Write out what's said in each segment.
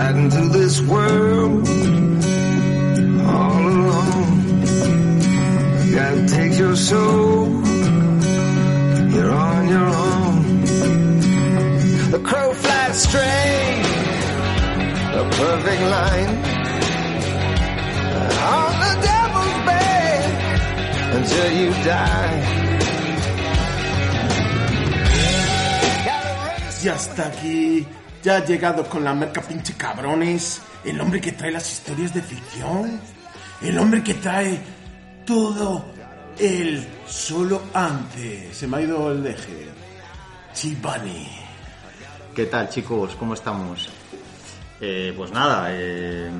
riding through this world all alone. You gotta take your soul, you're on your own. The crow flies straight, a perfect line. On the devil's bed until you die. Ya está aquí, ya ha llegado con la merca pinche cabrones, el hombre que trae las historias de ficción, el hombre que trae todo el solo antes. Se me ha ido el deje. Chibani. ¿Qué tal chicos? ¿Cómo estamos? Eh, pues nada, eh,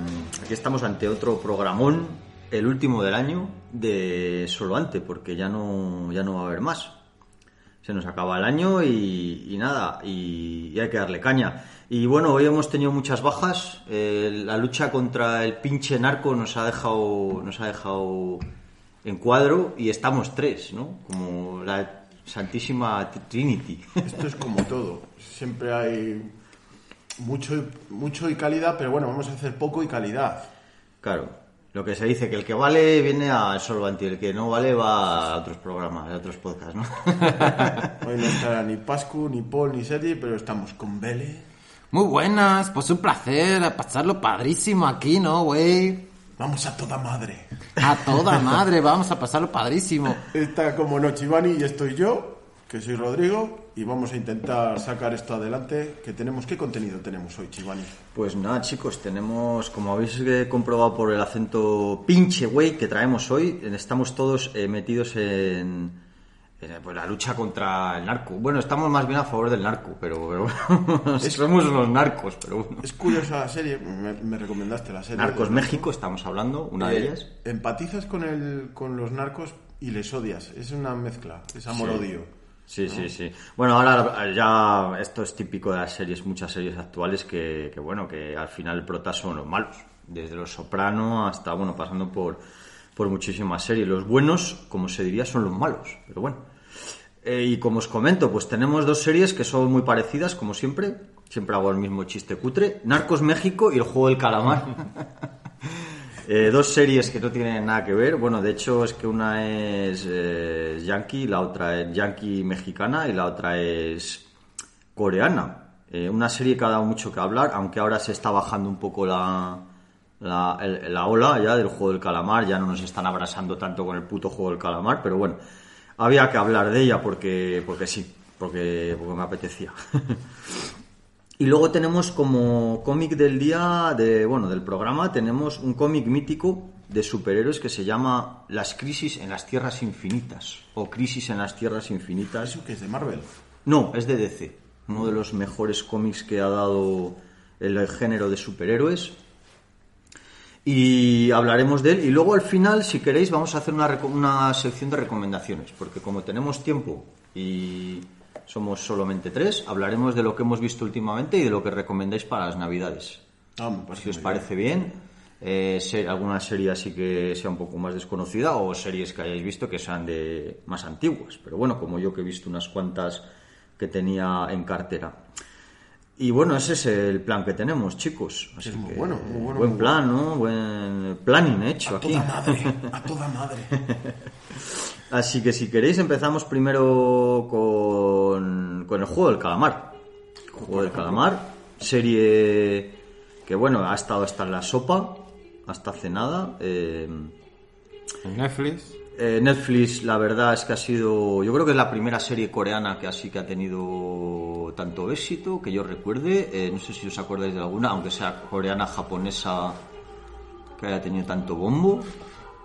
aquí estamos ante otro programón, el último del año de Solo Ante, porque ya no, ya no va a haber más. Se nos acaba el año y, y nada, y, y hay que darle caña. Y bueno, hoy hemos tenido muchas bajas. eh, la lucha contra el pinche narco nos ha dejado, nos ha dejado en cuadro y estamos tres, ¿no? Como la Santísima Trinity. Esto es como todo. Siempre hay mucho mucho y calidad, pero bueno, vamos a hacer poco y calidad. Claro, lo que se dice, que el que vale viene a Solvanti, el que no vale va a otros programas, a otros podcasts, ¿no? Hoy no estará ni Pascu, ni Paul, ni Sergi, pero estamos con Bele. Muy buenas, pues un placer, a pasarlo padrísimo aquí, ¿no, güey? Vamos a toda madre. A toda madre, vamos a pasarlo padrísimo. Está como no Chivani y estoy yo, que soy Rodrigo, y vamos a intentar sacar esto adelante. Que tenemos, ¿Qué contenido tenemos hoy, Chivani? Pues nada, chicos, tenemos, como habéis eh, comprobado por el acento pinche güey que traemos hoy, estamos todos eh, metidos en, en, pues, la lucha contra el narco. Bueno, estamos más bien a favor del narco, pero, pero bueno, somos unos narcos, pero bueno. Es curiosa la serie, me, me recomendaste la serie. Narcos de- México, estamos hablando, una de Eh, ellas. Empatizas con, el, con los narcos y les odias. Es una mezcla, es amor-odio. Sí, sí, sí. Bueno, ahora ya esto es típico de las series, muchas series actuales que, que, bueno, que al final el prota son los malos. Desde Los Soprano hasta, bueno, pasando por, por muchísimas series. Los buenos, como se diría, son los malos. Pero bueno. Eh, y como os comento, pues tenemos dos series que son muy parecidas, como siempre. Siempre hago el mismo chiste cutre. Narcos México y El Juego del Calamar. Eh, dos series que no tienen nada que ver. Bueno, de hecho es que una es eh, yankee, la otra es yankee mexicana y la otra es coreana. Eh, una serie que ha dado mucho que hablar, aunque ahora se está bajando un poco la, la, la ola ya del juego del calamar, ya no nos están abrasando tanto con el puto juego del calamar, pero bueno, había que hablar de ella porque, porque sí, porque, porque me apetecía. Y luego tenemos como cómic del día, de, bueno, del programa, tenemos un cómic mítico de superhéroes que se llama Las crisis en las tierras infinitas o Crisis en las tierras infinitas. Eso que es de Marvel. No, es de DC, uno de los mejores cómics que ha dado el género de superhéroes. Y hablaremos de él. Y luego al final, si queréis, vamos a hacer una, una sección de recomendaciones, porque como tenemos tiempo y somos solamente tres, hablaremos de lo que hemos visto últimamente y de lo que recomendáis para las navidades. Ah, Si os parece bien, eh, alguna serie así que sea un poco más desconocida o series que hayáis visto que sean de más antiguas. Pero bueno, como yo que he visto unas cuantas que tenía en cartera. Y bueno, ese es el plan que tenemos, chicos. Así Es muy que, bueno, muy bueno, Buen muy plan, ¿no? Buen planning hecho A aquí. toda madre, a toda madre. Así que si queréis empezamos primero con, con el juego del calamar. El juego del calamar, serie que bueno, ha estado hasta en la sopa, hasta hace nada. eh, En Netflix. Eh, Netflix, la verdad es que ha sido, yo creo que es la primera serie coreana que así que ha tenido tanto éxito, que yo recuerde. Eh, no sé si os acordáis de alguna, aunque sea coreana, japonesa, que haya tenido tanto bombo.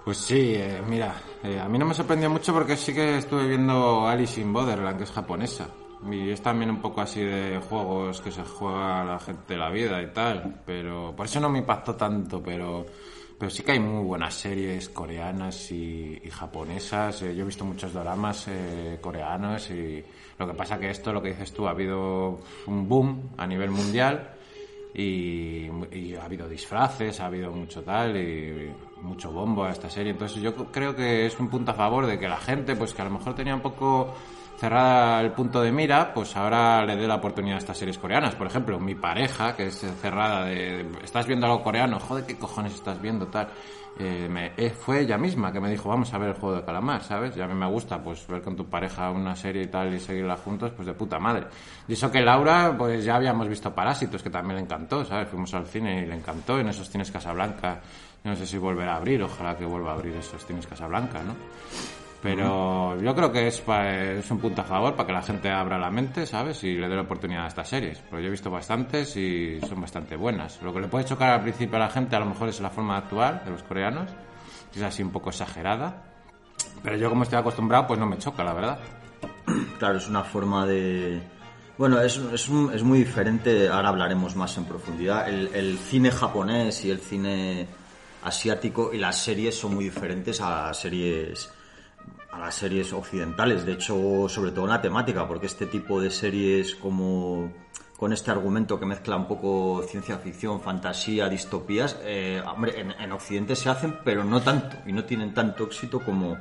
Pues sí, eh, mira, eh, a mí no me sorprendió mucho porque sí que estuve viendo Alice in Borderland, que es japonesa. Y es también un poco así de juegos que se juega la gente la vida y tal. Pero por eso no me impactó tanto, pero, pero sí que hay muy buenas series coreanas y, y japonesas. Eh, yo he visto muchos dramas eh, coreanos y lo que pasa que esto, lo que dices tú, ha habido un boom a nivel mundial y, y ha habido disfraces, ha habido mucho tal y mucho bombo a esta serie. Entonces yo creo que es un punto a favor de que la gente, pues que a lo mejor tenía un poco cerrada el punto de mira, pues ahora le dé la oportunidad a estas series coreanas. Por ejemplo, mi pareja, que es cerrada de, ¿estás viendo algo coreano? Joder, ¿qué cojones estás viendo tal? Eh, me- eh, fue ella misma que me dijo, vamos a ver el juego de calamar, ¿sabes? Y a mí me gusta, pues, ver con tu pareja una serie y tal y seguirla juntos, pues de puta madre. Y eso que Laura, pues ya habíamos visto Parásitos, que también le encantó, ¿sabes? Fuimos al cine y le encantó, en esos cines Casablanca. No sé si volverá a abrir, ojalá que vuelva a abrir esos cines Casablanca, ¿no? Pero yo creo que es, pa- es un punto a favor para que la gente abra la mente, ¿sabes? Y le dé la oportunidad a estas series. Porque yo he visto bastantes y son bastante buenas. Lo que le puede chocar al principio a la gente a lo mejor es la forma de actuar de los coreanos, que es así un poco exagerada. Pero yo como estoy acostumbrado, pues no me choca, la verdad. Claro, es una forma de... Bueno, es, es, un- es muy diferente, ahora hablaremos más en profundidad. El, el cine japonés y el cine asiático y las series son muy diferentes a series a las series occidentales. De hecho, sobre todo en la temática, porque este tipo de series como con este argumento que mezcla un poco ciencia ficción, fantasía, distopías, eh, hombre, en, en Occidente se hacen, pero no tanto, y no tienen tanto éxito como,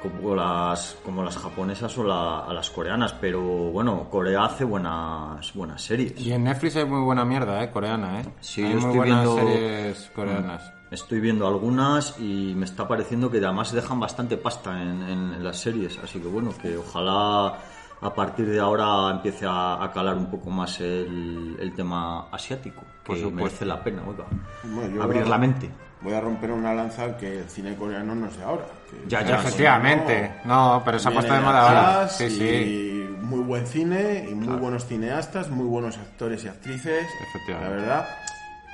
como las como las japonesas o la- a las coreanas pero bueno Corea hace buenas buenas series Y en Netflix hay muy buena mierda, ¿eh? Coreana, ¿eh? Sí, hay yo muy estoy buenas viendo- series coreanas. estoy viendo algunas y me está pareciendo que además dejan bastante pasta en, en- en las series así que bueno que ojalá a partir de ahora empiece a, a calar un poco más el, el tema asiático que supuesto. merece la pena oiga. Bueno, abrir la mente Voy a romper una lanza que el cine coreano no es de ahora. Ya, ya, Efectivamente. No, pero se ha puesto de moda ahora. Sí, y sí. muy buen cine y muy buenos cineastas, muy buenos actores y actrices. Efectivamente. La verdad,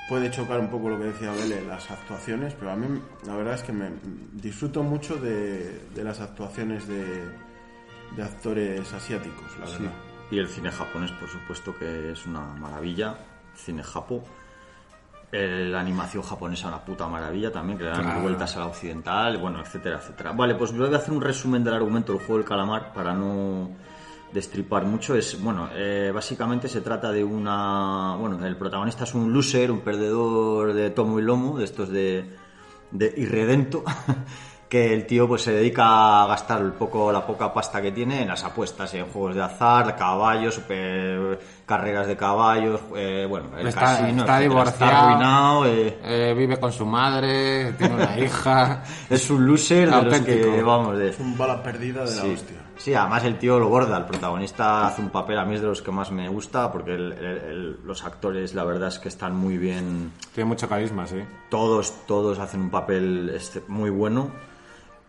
puede chocar un poco lo que decía Bele, las actuaciones, pero a mí la verdad es que me disfruto mucho de, de las actuaciones de, de actores asiáticos, la verdad. Y el cine japonés, por supuesto, que es una maravilla. Cine japo. Eh, La animación japonesa, una puta maravilla también, que le dan Claro. vueltas a la occidental, bueno, etcétera, etcétera. Vale, pues voy a hacer un resumen del argumento del juego del calamar para no destripar mucho. Es, bueno, eh, básicamente se trata de una. Bueno, el protagonista es un loser, un perdedor de tomo y lomo, de estos de, de irredento. que el tío pues se dedica a gastar el poco la poca pasta que tiene en las apuestas en juegos de azar caballos super carreras de caballos eh, bueno el Está- casino está etcétera. divorciado. arruinado eh, Eh, vive con su madre, tiene una hija. es un loser de los que vamos de Es un bala perdida de la Sí. hostia. Sí, además el tío lo borda, el protagonista hace un papel, a mí es de los que más me gusta, porque el- el- el- los actores la verdad es que están muy bien, Tiene mucho carisma, sí. todos, todos hacen un papel este, muy bueno.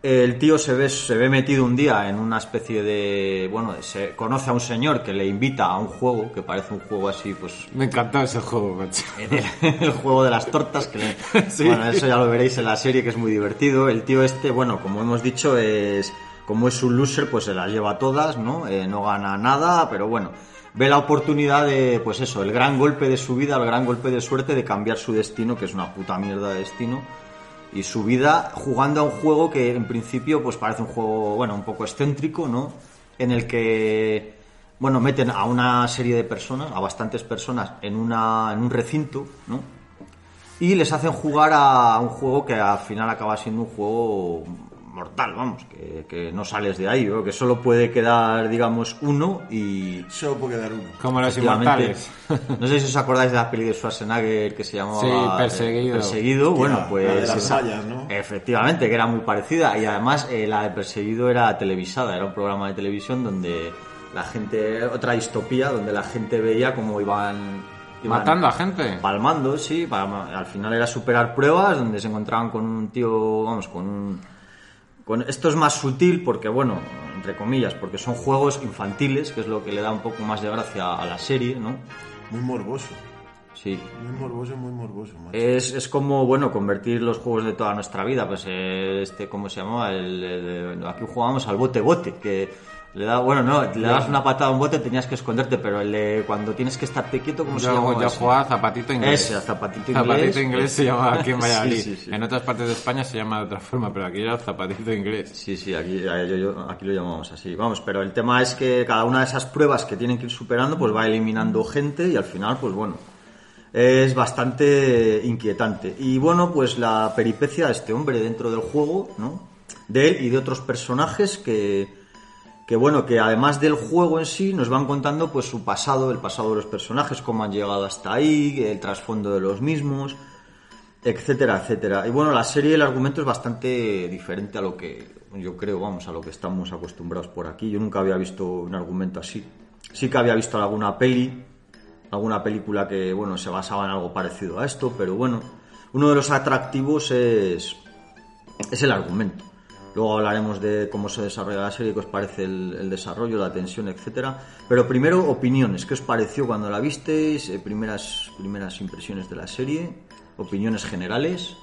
El tío se ve, se ve metido un día en una especie de, bueno, se conoce a un señor que le invita a un juego, que parece un juego así, pues Me encantó ese juego, macho. el, el juego de las tortas, que le- Sí. bueno, eso ya lo veréis en la serie, que es muy divertido. El tío este, bueno, como hemos dicho, es como es un loser, pues se las lleva todas, ¿no? Eh, no gana nada, pero bueno, ve la oportunidad de, pues eso, el gran golpe de su vida, el gran golpe de suerte de cambiar su destino, que es una puta mierda de destino. Y su vida jugando a un juego que en principio pues parece un juego, bueno, un poco excéntrico, ¿no? En el que bueno, meten a una serie de personas, a bastantes personas, en, una, en un recinto, ¿no? Y les hacen jugar a un juego que al final acaba siendo un juego mortal, vamos, que, que no sales de ahí, ¿no? que solo puede quedar, digamos, uno y... Solo puede quedar uno. Como los efectivamente, inmortales. No sé si os acordáis de la peli de Schwarzenegger que se llamaba Sí, eh, Perseguido. Perseguido, bueno, la pues... de las esa- ¿no? Efectivamente, que era muy parecida y además eh, la de Perseguido era televisada, era un programa de televisión donde la gente, otra distopía, donde la gente veía cómo iban... iban Matando a gente. Palmando, sí, palma- al final era superar pruebas donde se encontraban con un tío, vamos, con un... Con, esto es más sutil porque, bueno, entre comillas, porque son juegos infantiles, que es lo que le da un poco más de gracia a la serie, ¿no? Muy morboso. Sí, Muy morboso, muy morboso. macho. es, es como, bueno, convertir los juegos de toda nuestra vida. Pues eh, este, ¿cómo se llamaba? El, el- aquí jugábamos al bote-bote, que le da, bueno, no, le das una patada a un bote tenías que esconderte, pero el de cuando tienes que estarte quieto, ¿cómo se llama? yo jugaba zapatito inglés. Ese, zapatito inglés. Zapatito inglés se llama aquí en Valladolid. sí, sí. En otras partes de España se llama de otra forma, pero aquí era zapatito inglés. Sí, sí, aquí, aquí lo llamamos así. Vamos, pero el tema es que cada una de esas pruebas que tienen que ir superando, pues va eliminando gente y al final, pues bueno, es bastante inquietante. Y bueno, pues la peripecia de este hombre dentro del juego, ¿no? De él y de otros personajes que, que bueno, que además del juego en sí nos van contando pues su pasado, el pasado de los personajes, cómo han llegado hasta ahí, el trasfondo de los mismos, etcétera, etcétera. Y bueno, la serie, el argumento es bastante diferente a lo que yo creo, vamos, a lo que estamos acostumbrados por aquí. Yo nunca había visto un argumento así. Sí que había visto alguna peli, alguna película que, bueno, se basaba en algo parecido a esto, pero bueno, uno de los atractivos es, es el argumento. Luego hablaremos de cómo se desarrolla la serie, qué os parece el, desarrollo, la tensión, etcétera. Pero primero, opiniones. ¿Qué os pareció cuando la visteis? Eh, primeras, primeras impresiones de la serie. Opiniones generales.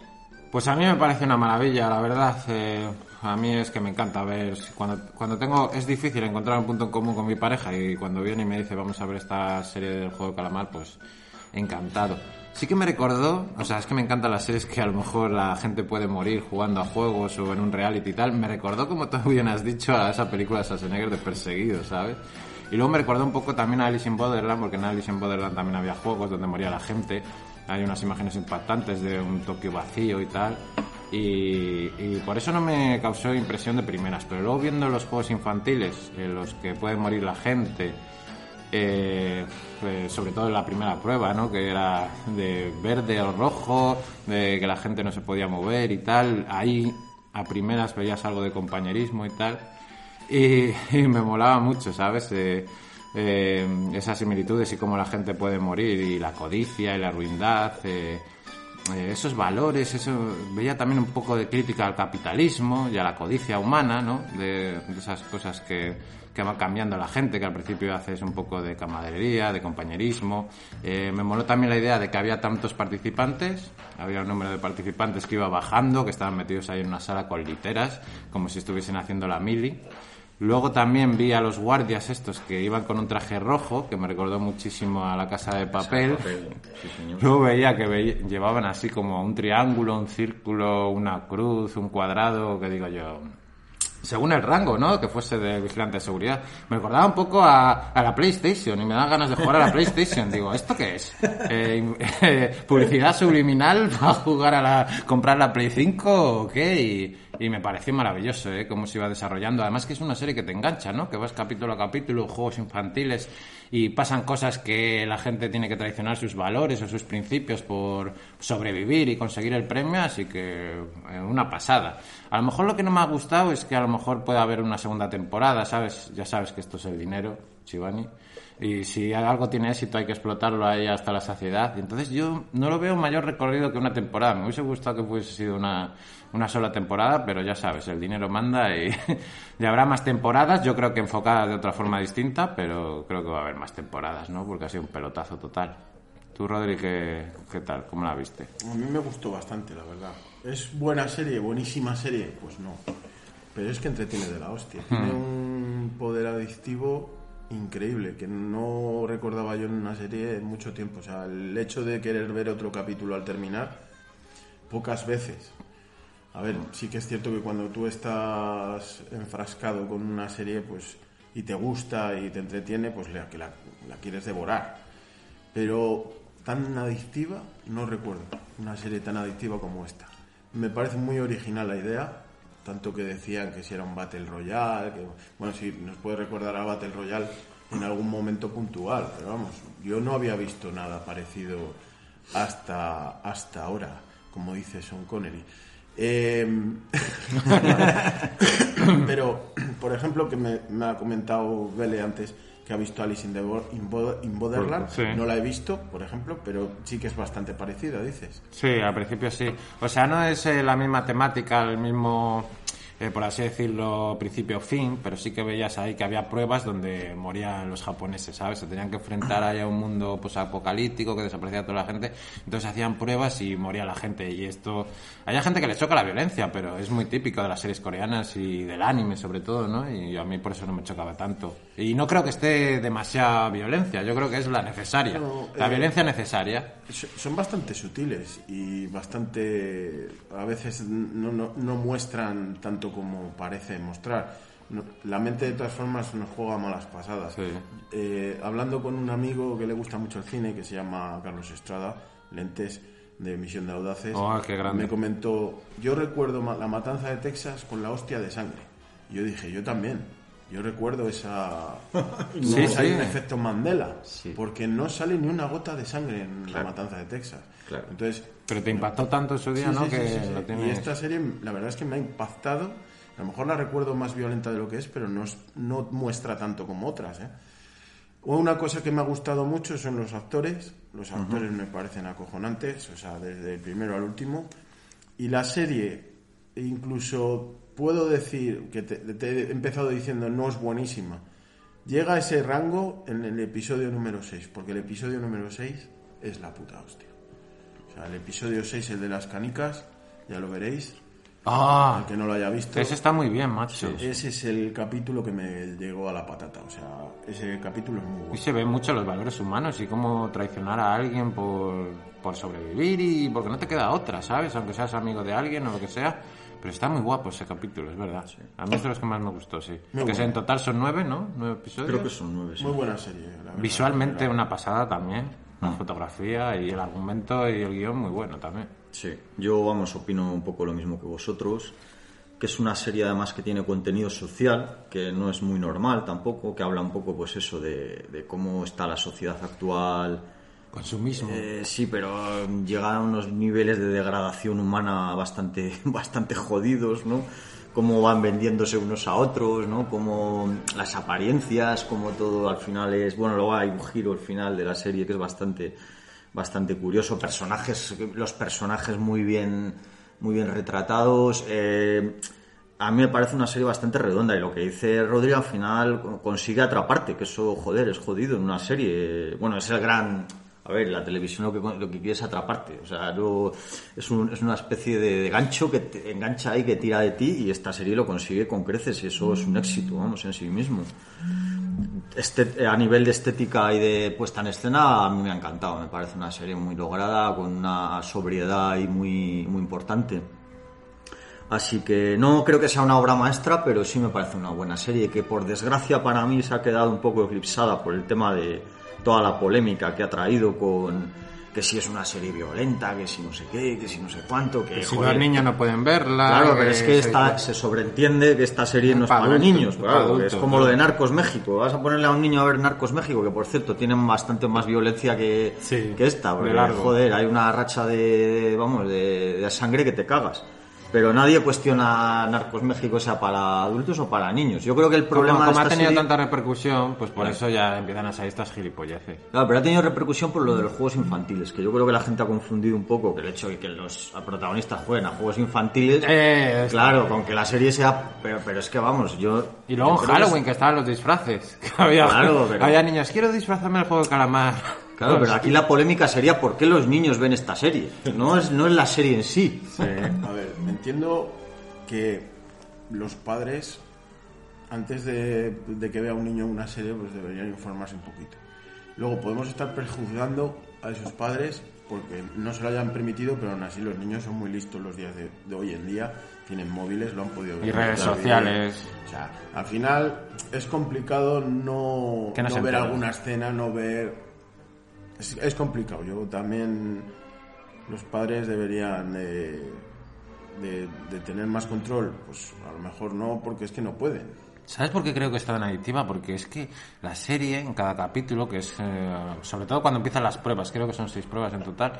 Pues a mí me parece una maravilla, la verdad. Eh, a mí es que me encanta ver. Cuando, cuando tengo. Es difícil encontrar un punto en común con mi pareja y cuando viene y me dice vamos a ver esta serie del juego de calamar, pues encantado. Sí que me recordó, o sea, es que me encantan las series que a lo mejor la gente puede morir jugando a juegos o en un reality y tal. Me recordó, como tú bien has dicho, a esa película de Schwarzenegger de Perseguido, ¿sabes? Y luego me recordó un poco también a Alice in Borderland, porque en Alice in Borderland también había juegos donde moría la gente. Hay unas imágenes impactantes de un Tokio vacío y tal. Y, y por eso no me causó impresión de primeras. Pero luego viendo los juegos infantiles, en los que puede morir la gente, eh, eh, sobre todo en la primera prueba, ¿no? Que era de verde o rojo, de que la gente no se podía mover y tal. Ahí a primeras veías algo de compañerismo y tal. Y, me molaba mucho, ¿sabes? Eh, eh, esas similitudes y cómo la gente puede morir y la codicia y la ruindad. Eh, esos valores, eso veía también un poco de crítica al capitalismo y a la codicia humana, ¿no? De, de esas cosas que, que va cambiando la gente, que al principio haces un poco de camaradería, de compañerismo. Eh, me moló también la idea de que había tantos participantes, había un número de participantes que iba bajando, que estaban metidos ahí en una sala con literas, como si estuviesen haciendo la mili. Luego también vi a los guardias estos que iban con un traje rojo, que me recordó muchísimo a la casa de papel. Sí, señor. Luego veía que veía- llevaban así como un triángulo, un círculo, una cruz, un cuadrado, que digo yo, según el rango, ¿no? Que fuese de vigilante de seguridad. Me recordaba un poco a, a la PlayStation y me dan ganas de jugar a la PlayStation. Digo, ¿esto qué es? Eh, eh, ¿Publicidad subliminal para jugar a la, comprar la Play 5 o qué? Y, y me pareció maravilloso, ¿eh? Cómo se iba desarrollando. Además que es una serie que te engancha, ¿no? Que vas capítulo a capítulo, juegos infantiles y pasan cosas que la gente tiene que traicionar sus valores o sus principios por sobrevivir y conseguir el premio, así que eh, una pasada. A lo mejor lo que no me ha gustado es que a lo mejor pueda haber una segunda temporada, ¿sabes? Ya sabes que esto es el dinero, Chivani. Y si algo tiene éxito hay que explotarlo ahí hasta la saciedad. Y entonces yo no lo veo mayor recorrido que una temporada. Me hubiese gustado que hubiese sido una, una sola temporada, pero ya sabes, el dinero manda y, y habrá más temporadas. Yo creo que enfocadas de otra forma distinta, pero creo que va a haber más temporadas, ¿no? Porque ha sido un pelotazo total. Tú, Rodri, ¿qué, qué tal? ¿Cómo la viste? A mí me gustó bastante, la verdad. ¿Es buena serie, buenísima serie? Pues no. Pero es que entretiene de la hostia. Tiene un poder adictivo increíble que no recordaba yo en una serie en mucho tiempo. O sea, el hecho de querer ver otro capítulo al terminar, pocas veces. A ver, sí que es cierto que cuando tú estás enfrascado con una serie, pues, y te gusta y te entretiene, pues la, la quieres devorar. Pero tan adictiva, no recuerdo una serie tan adictiva como esta. Me parece muy original la idea, tanto que decían que si era un Battle Royale, que, bueno, sí, nos puede recordar a Battle Royale en algún momento puntual, pero vamos, yo no había visto nada parecido hasta, hasta ahora, como dice Sean Connery. Eh, pero, por ejemplo, que me, me ha comentado Vele antes que ha visto Alice in, the Bo- in Bo- in Borderland. Sí. No la he visto, por ejemplo, pero sí que es bastante parecida, dices. Sí, al principio sí. O sea, no es eh, la misma temática, el mismo, eh, por así decirlo, principio-fin, pero sí que veías ahí que había pruebas donde morían los japoneses, ¿sabes? Se tenían que enfrentar ahí a un mundo pues, apocalíptico que desaparecía toda la gente. Entonces hacían pruebas y moría la gente. Y esto. Hay gente que le choca la violencia, pero es muy típico de las series coreanas y del anime, sobre todo, ¿no? Y a mí por eso no me chocaba tanto. Y no creo que esté demasiada violencia, yo creo que es la necesaria. No, la eh, violencia necesaria. So- Son bastante sutiles y bastante. A veces no, no, no muestran tanto como parece mostrar. No- la mente, de todas formas, nos juega malas pasadas. Sí. Eh, hablando con un amigo que le gusta mucho el cine, que se llama Carlos Estrada, lentes de Misión de Audaces, Oh, qué grande. me comentó: Yo recuerdo la matanza de Texas con la hostia de sangre. Y yo dije: Yo también. Yo recuerdo esa. Sí, no, hay sí. un efecto Mandela. Sí. Porque no sale ni una gota de sangre en Claro. la matanza de Texas. Claro. Entonces. Pero te impactó tanto en su día, sí, ¿no? sí, sí, que sí, Y esta serie, la verdad es que me ha impactado. A lo mejor la recuerdo más violenta de lo que es, pero no, es- no muestra tanto como otras. ¿eh? Una cosa que me ha gustado mucho son los actores. Los actores me parecen acojonantes, o sea, desde el primero al último. Y la serie, incluso puedo decir que te, te he empezado diciendo no es buenísima. Llega a ese rango en el episodio número 6, porque el episodio número 6 es la puta hostia. Sea, el episodio 6, el de las canicas, ya lo veréis. ¡Ah! El que no lo haya visto. Ese está muy bien, macho. Ese es el capítulo que me llegó a la patata. O sea, ese capítulo es muy Y bueno. se ven mucho los valores humanos y cómo traicionar a alguien por, por sobrevivir y porque no te queda otra, ¿sabes? Aunque seas amigo de alguien o lo que sea. Pero está muy guapo ese capítulo, es verdad. A mí es de los que más me gustó, sí. que bueno. en total son nueve, ¿no? Nueve episodios. Creo que son nueve, sí. Muy buena serie. la verdad. Visualmente una pasada también. La fotografía y el argumento y el guion muy bueno también. Sí, yo vamos, opino un poco lo mismo que vosotros, que es una serie además que tiene contenido social, que no es muy normal tampoco, que habla un poco pues eso de, de cómo está la sociedad actual. Consumismo. Eh, sí, pero llega a unos niveles de degradación humana bastante, bastante jodidos, ¿no? Cómo van vendiéndose unos a otros, ¿no? Cómo las apariencias, cómo todo al final es... Bueno, luego hay un giro al final de la serie que es bastante, bastante curioso. Personajes, los personajes muy bien, muy bien retratados. eh, a mí me parece una serie bastante redonda y lo que dice Rodri al final consigue atraparte, que eso, joder, es jodido en una serie. Bueno, es el gran... A ver, la televisión lo que, lo que quiere es atraparte. O sea, no, es, un- es una especie de, de gancho que te engancha ahí, que tira de ti y esta serie lo consigue con creces y eso es un éxito, vamos, en sí mismo. Este, a nivel de estética y de puesta en escena, a mí me ha encantado. Me parece una serie muy lograda, con una sobriedad y muy, muy importante. Así que no creo que sea una obra maestra, pero sí me parece una buena serie que por desgracia para mí se ha quedado un poco eclipsada por el tema de toda la polémica que ha traído con que si es una serie violenta, que si no sé qué, que si no sé cuánto, que, si los niños no pueden verla. Claro, pero es que se- esta, se sobreentiende que esta serie no es Para adultos, niños. Claro, es como claro. lo de Narcos México. Vas a ponerle a un niño a ver Narcos México, que por cierto tienen bastante más violencia que, Sí, que esta. Porque, joder, hay una racha de, de- vamos, de, de sangre que te cagas. Pero nadie cuestiona Narcos México sea para adultos o para niños. Yo creo que el problema como de ha tenido serie- tanta repercusión, pues por eso ya empiezan a salir estas gilipolleces. Claro, pero ha tenido repercusión por lo de los juegos infantiles, que yo creo que la gente ha confundido un poco que el hecho de que los protagonistas jueguen a juegos infantiles, Eh, claro, con que la serie sea, pero, pero es que vamos, yo... Y luego en Halloween, es- que estaban los disfraces. Que había, Claro, pero- había niños, quiero disfrazarme del juego de calamar. Claro, pero aquí la polémica sería por qué los niños ven esta serie, no es, no es la serie en sí. A ver, entiendo que los padres, antes de, de que vea un niño una serie, pues deberían informarse un poquito. Luego podemos estar prejuzgando a esos padres porque no se lo hayan permitido, pero aún así los niños son muy listos los días de, de hoy en día, tienen móviles, lo han podido ver. Y redes sociales. O sea, al final es complicado no, no ver alguna escena, no ver... Es, es complicado, yo también... Los padres deberían de, de, tener más control. Pues a lo mejor no, porque es que no pueden. ¿Sabes por qué creo que es tan adictiva? Porque es que la serie, en cada capítulo, que es, eh, sobre todo cuando empiezan las pruebas, creo que son seis pruebas en total,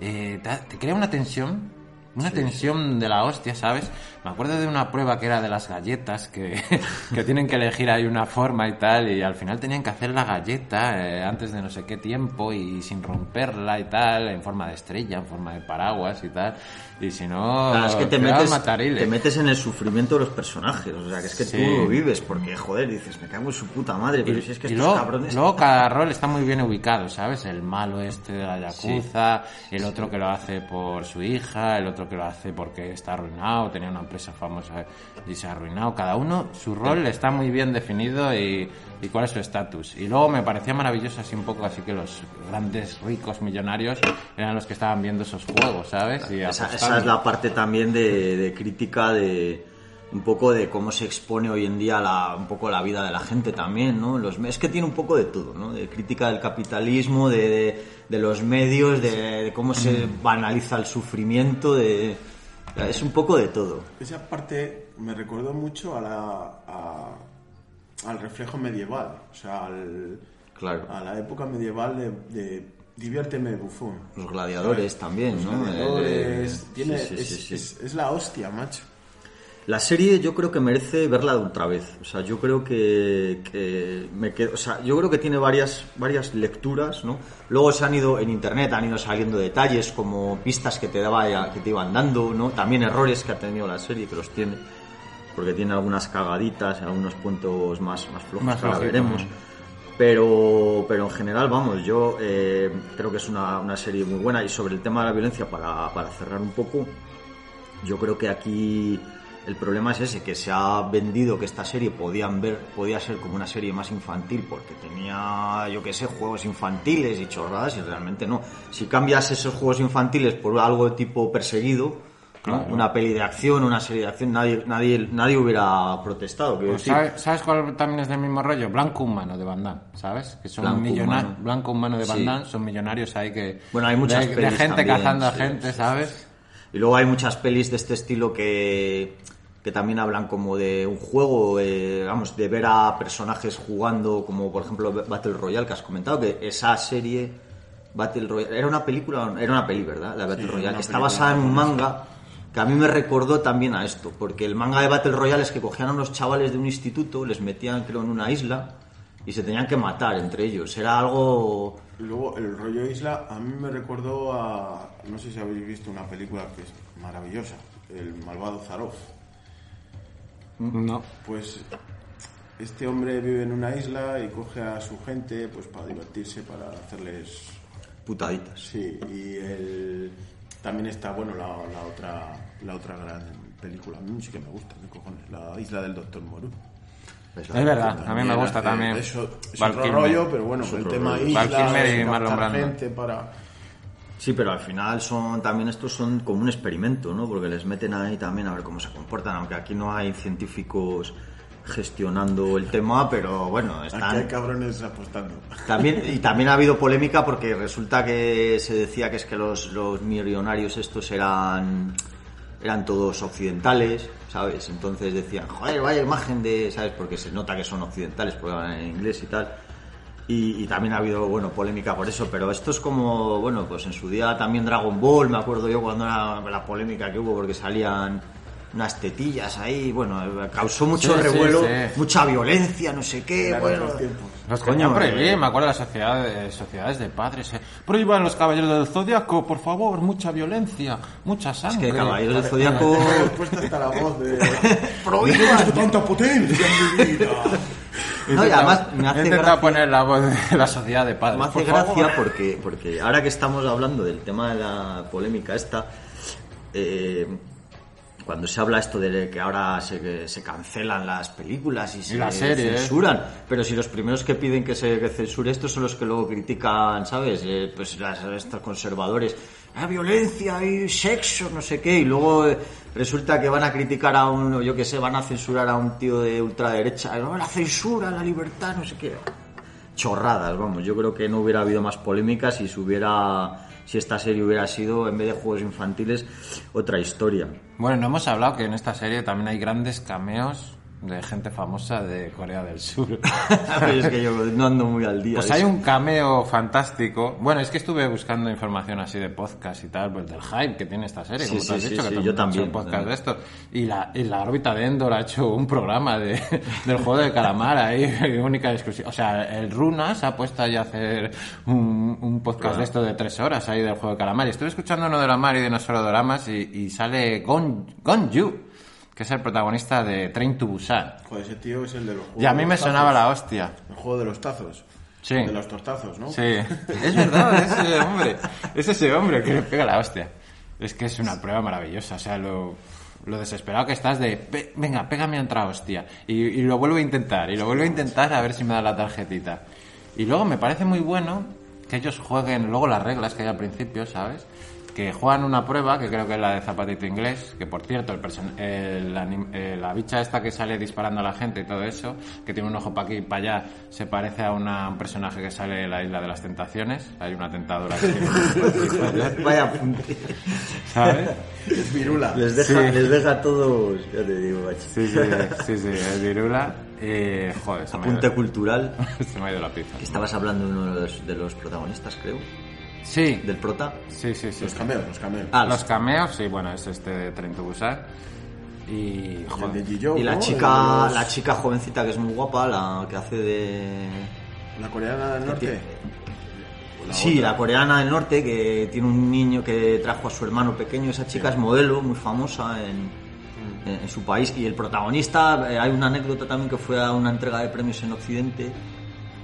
eh, te crea una tensión, una tensión de la hostia, ¿sabes? Me acuerdo de una prueba que era de las galletas, que, que tienen que elegir ahí una forma y tal, y al final tenían que hacer la galleta eh, antes de no sé qué tiempo y sin romperla y tal, en forma de estrella, en forma de paraguas y tal, y si no, Claro, es que te metes, te metes en el sufrimiento de los personajes, o sea, que es que Sí. tú lo vives, porque joder, dices, me cago en su puta madre, pero si es que y estos luego, cabrones... luego cada rol está muy bien ubicado, ¿sabes? El malo este de la Yakuza, el otro que lo hace por su hija, el otro que lo hace porque está arruinado, tenía una empresa famosa y se ha arruinado. Cada uno, su rol está muy bien definido y, y cuál es su estatus. Y luego me parecía maravilloso así un poco, así que los grandes ricos millonarios eran los que estaban viendo esos juegos, ¿sabes? Y Esa, esa es la parte también de, de crítica de un poco de cómo se expone hoy en día la, un poco la vida de la gente también, ¿no? Los, es que tiene un poco de todo, ¿no? De crítica del capitalismo, de, de- de los medios, de, de cómo se banaliza el sufrimiento, de... Es un poco de todo. Esa parte me recordó mucho a la, a, al reflejo medieval, o sea, al, Claro. a la época medieval de, de diviérteme bufón. Los gladiadores también, Los ¿no? gladiadores, Eh, tiene, sí, sí, es, sí, sí. es- es la hostia, macho. La serie yo creo que merece verla de otra vez. O sea, yo creo que, que me quedo, o sea, yo creo que tiene varias, varias lecturas, ¿no? Luego se han ido en internet, han ido saliendo detalles como pistas que te daba, que te iban dando, ¿no? También errores que ha tenido la serie, que los tiene, porque tiene algunas cagaditas, algunos puntos más, más flojos, Más ahora veremos. Pero, pero en general, vamos, yo eh, creo que es una, una serie muy buena y sobre el tema de la violencia, para, para cerrar un poco, yo creo que aquí el problema es ese, que se ha vendido que esta serie podían ver, podía ser como una serie más infantil porque tenía, yo qué sé, juegos infantiles y chorradas y realmente no. Si cambias esos juegos infantiles por algo de tipo perseguido, ¿no? una peli de acción, una serie de acción, nadie, nadie, nadie hubiera protestado. Pues. ¿sabes, sabes cuál también es del mismo rollo? Blanco Humano de Van Damme, ¿sabes? Que son millonarios. Blanco Humano de Van Sí. Damme son millonarios ahí que. Bueno, hay muchas de, de pelis gente también, cazando a gente, sí, ¿sabes? Y luego hay muchas pelis de este estilo que, que también hablan como de un juego, eh, vamos, de ver a personajes jugando, como por ejemplo Battle Royale que has comentado, que esa serie Battle Royale era una película, era una peli, ¿verdad? La Battle Sí, Royale, que está basada en un manga que a mí me recordó también a esto, porque el manga de Battle Royale es que cogían a unos chavales de un instituto, les metían creo en una isla y se tenían que matar entre ellos. Era algo Luego, el rollo isla a mí me recordó a. No sé si habéis visto una película que es maravillosa, El malvado Zaroff. No. Pues este hombre vive en una isla y coge a su gente pues para divertirse, para hacerles. putaditas. Sí, y el, también está, bueno, la, la otra la otra gran película. A mí sí que me gusta, ¿qué cojones? La isla del Doctor Moru. Es verdad, a mí me gusta hace- también. Eso es Val otro Kilmer. rollo, pero bueno, el tema rollo. isla, Val y gente para... Sí, pero al final son también estos son como un experimento, ¿no? Porque les meten ahí también a ver cómo se comportan, aunque aquí no hay científicos gestionando el tema, pero bueno, Aquí hay están cabrones apostando. también y también ha habido polémica porque resulta que se decía que es que los, los millonarios estos eran eran todos occidentales, ¿sabes? Entonces decían, joder, vaya imagen de, ¿sabes? Porque se nota que son occidentales, porque hablan en inglés y tal. Y, y también ha habido, bueno, polémica por eso, pero esto es como, bueno, pues en su día también Dragon Ball, me acuerdo yo cuando era la polémica que hubo porque salían unas tetillas ahí, bueno, causó mucho Sí, revuelo, sí. mucha violencia, no sé qué, bueno. Los Coño, eh. me acuerdo de las sociedades, sociedades de padres. Eh. Prohíban los caballeros del zodiaco, por favor, mucha violencia, mucha Es sangre. que Caballeros del he puesto hasta la voz de... Prohíban. tanta potencia en mi vida! No, y además me hace gracia, poner la voz de la sociedad de padres. me hace por favor. gracia porque, porque ahora que estamos hablando del tema de la polémica esta, eh, cuando se habla esto de que ahora se, se cancelan las películas y se las series. censuran, pero si los primeros que piden que se censure esto son los que luego critican, ¿sabes? Eh, pues las, estos conservadores, la violencia y sexo, no sé qué, y luego eh, resulta que van a criticar a un, yo que sé, van a censurar a un tío de ultraderecha, no, la censura, la libertad, no sé qué. Chorradas, vamos, yo creo que no hubiera habido más polémicas si se hubiera si esta serie hubiera sido, en vez de juegos infantiles, otra historia. Bueno, no hemos hablado que en esta serie también hay grandes cameos de gente famosa de Corea del Sur. Pero es que yo no ando muy al día. Pues hay eso. un cameo fantástico. Bueno, es que estuve buscando información así de podcast y tal, pues del hype que tiene esta serie, Sí, como sí, tú has sí, dicho, que yo has hecho también, un podcast también. de esto. Y la, y la órbita de Endor ha hecho un programa de, del juego de calamar ahí, única y exclusiva. O sea, el Runa se ha puesto ahí a hacer un, un podcast de esto de tres horas ahí del juego de calamar. Y estuve escuchando uno de la Mar y de no solo doramas y, y sale Gon, Gon Yu, que es el protagonista de Train to Busan. Joder, ese tío es el de los juegos Y a mí me sonaba tazos. la hostia. El juego de los tazos. Sí. De los tortazos, ¿no? Sí, es verdad, es ese hombre. Es ese hombre que le pega la hostia. Es que es una prueba maravillosa, o sea, lo, lo desesperado que estás de, "Pe- venga, pégame otra hostia. Y, y lo vuelvo a intentar, y lo vuelvo a intentar a ver si me da la tarjetita. Y luego me parece muy bueno que ellos jueguen luego las reglas que hay al principio, ¿sabes? Que juegan una prueba, que creo que es la de zapatito inglés, que por cierto, el person- el eh, la bicha esta que sale disparando a la gente y todo eso, que tiene un ojo para aquí y para allá, se parece a una- un personaje que sale en la isla de las tentaciones. Hay una tentadora que tiene. Vaya. ¿sabes? Es virula. Les deja, Sí. les deja a todos, ya te digo, macho. Sí, sí, sí, sí, es virula. Y, joder, se me, ha Apunte ido, cultural. se me ha ido la pizza. Que estabas hablando de uno de los, de los protagonistas, creo. Sí, Del prota. sí, sí, sí. Los cameos, los cameos. Ah, Los cameos, sí, bueno, es este de Train to Busan. Y, joder, Y la ¿no? chica, la chica jovencita que es muy guapa, la que hace de... La coreana del norte. Sí, la coreana del norte que tiene un niño que trajo a su hermano pequeño. Esa chica es modelo, muy famosa en, en- en su país. Y el protagonista, eh, hay una anécdota también que fue a una entrega de premios en Occidente.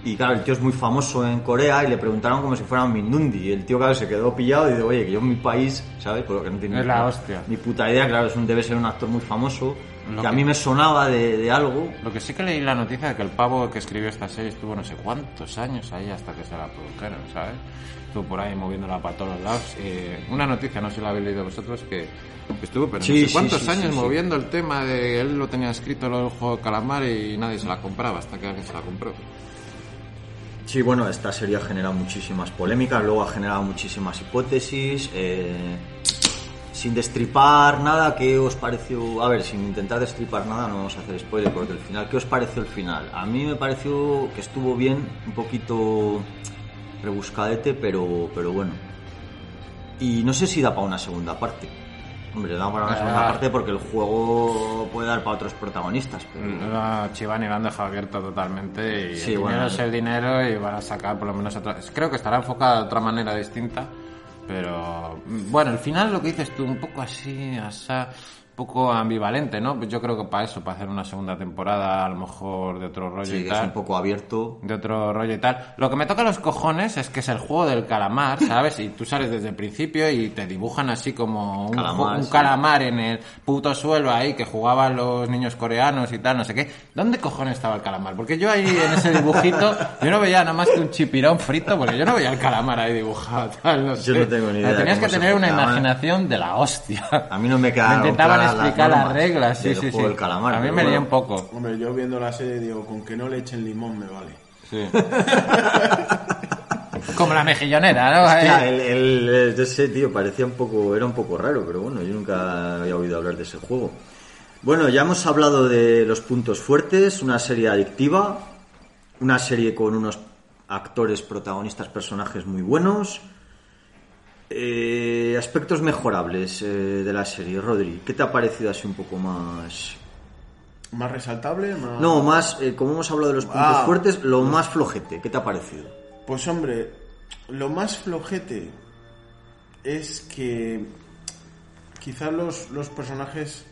Y claro, el tío es muy famoso en Corea y le preguntaron como si fuera un Mindundi. Y el tío, claro, se quedó pillado y dice, oye, que yo en mi país, ¿sabes? Porque no tiene Es la hostia. ni puta idea. Claro, es un, debe ser un actor muy famoso. Lo que a que- mí me sonaba de, de algo. Lo que sí que leí la noticia de que el pavo que escribió esta serie estuvo no sé cuántos años ahí hasta que se la produjeron, ¿sabes? Estuvo por ahí moviéndola para todos los lados. Eh, una noticia, no sé si la habéis leído vosotros, que estuvo, pero Sí, no sé sí, cuántos sí, años moviendo el tema de él lo tenía escrito lo del juego de calamar y nadie se la compraba hasta que alguien se la compró. Sí, bueno, esta serie ha generado muchísimas polémicas, luego ha generado muchísimas hipótesis. eh, sin destripar nada, ¿qué os pareció? A ver, sin intentar destripar nada, no vamos a hacer spoiler porque el final, ¿qué os pareció el final? A mí me pareció que estuvo bien, un poquito rebuscadete, pero, pero bueno. Y no sé si da para una segunda parte. Hombre, da para una segunda parte porque el juego puede dar para otros protagonistas, pero... No, Chivani lo han dejado abierto totalmente y Sí, el dinero bueno. es el dinero y van a sacar por lo menos otra... Creo que estará enfocada de otra manera distinta, pero mm, bueno, el final lo que dices tú, un poco así, un poco ambivalente, ¿no? Pues yo creo que para eso, para hacer una segunda temporada a lo mejor de otro rollo Sí, y que es tal un poco abierto. de otro rollo y tal. Lo que me toca los cojones es que es el juego del calamar, ¿sabes? Y tú sales desde el principio y te dibujan así como un, Calamar, un sí. calamar en el puto suelo ahí que jugaban los niños coreanos y tal, no sé qué. ¿Dónde cojones estaba el calamar? Porque yo ahí en ese dibujito, yo no veía nada más que un chipirón frito, porque yo no veía el calamar ahí dibujado, tal, no Yo sé. no tengo ni idea de Tenías que tener una imaginación de la hostia. A mí no me quedaron Me intentaban claras las reglas, sí, sí, sí. calamar, A mí me bueno. un poco. Hombre, yo viendo la serie digo, con que no le echen limón me vale. Sí. Como la mejillonera, ¿no? Hostia, Ahí. el, el- el- ese tío parecía un poco, era un poco raro, pero bueno, yo nunca había oído hablar de ese juego. Bueno, ya hemos hablado de los puntos fuertes, una serie adictiva, una serie con unos actores, protagonistas, personajes muy buenos. Eh, aspectos mejorables eh, de la serie, Rodri, ¿qué te ha parecido así un poco más? Más resaltable, más... No, más, eh, como hemos hablado de los puntos Ah. fuertes, lo más flojete, ¿qué te ha parecido? Pues hombre, lo más flojete es que quizás los, los personajes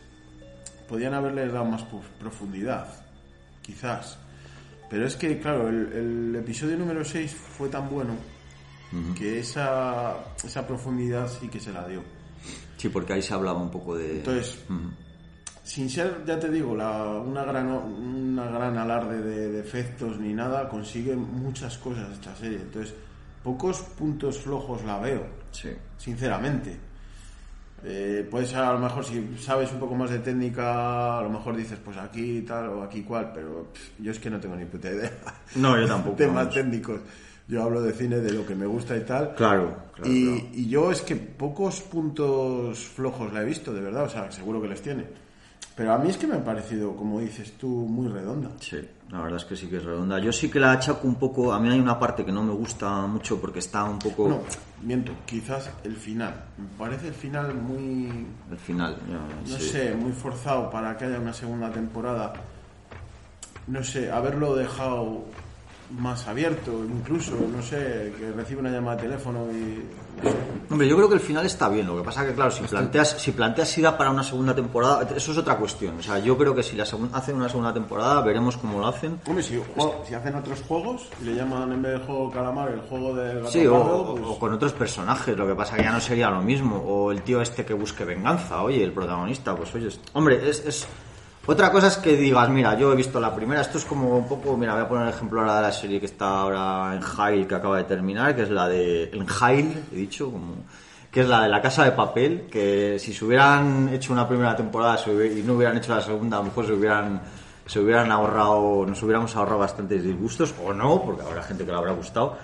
podían haberles dado más profundidad, quizás. Pero es que, claro, el, el episodio número 6 fue tan bueno que esa, esa profundidad sí que se la dio. Sí, porque ahí se hablaba un poco de... Entonces, sin ser, ya te digo, la, una, gran, una gran alarde de, de efectos ni nada, consigue muchas cosas esta serie. Entonces, pocos puntos flojos la veo, Sí. sinceramente. Eh, puedes a lo mejor si sabes un poco más de técnica, a lo mejor dices pues aquí tal o aquí cual, pero pff, yo es que no tengo ni puta idea. No, yo tampoco. Temas vamos. técnicos. Yo hablo de cine, de lo que me gusta y tal. Claro, claro, y, claro. y yo es que pocos puntos flojos la he visto, de verdad, o sea, seguro que les tiene. Pero a mí es que me ha parecido, como dices tú, muy redonda. Sí, la verdad es que sí que es redonda. Yo sí que la achaco un poco. A mí hay una parte que no me gusta mucho porque está un poco. Bueno, miento, quizás el final. Me parece el final muy, El final, ya, no sí. sé, muy forzado para que haya una segunda temporada. No sé, haberlo dejado más abierto, incluso, no sé, que recibe una llamada de teléfono y... Hombre, yo creo que el final está bien. Lo que pasa que, claro, si planteas, si planteas si da para una segunda temporada, eso es otra cuestión. O sea, yo creo que si la hacen una segunda temporada, veremos cómo lo hacen. Hombre, si, hacen otros juegos y le llaman en vez del juego calamar el juego gato Sí, o, pues- o con otros personajes, lo que pasa que ya no sería lo mismo. O el tío este que busque venganza, oye, el protagonista, pues oye, hombre, es, es- Otra cosa es que digas, mira, yo he visto la primera, esto es como un poco, mira, voy a poner el ejemplo ahora de la serie que está ahora en Jail, que acaba de terminar, que es la de... En Jail, he dicho, como... Que es la de la casa de papel, que si se hubieran hecho una primera temporada y no hubieran hecho la segunda, a lo mejor se hubieran se hubieran ahorrado, nos hubiéramos ahorrado bastantes disgustos, o no, porque habrá gente que le habrá gustado.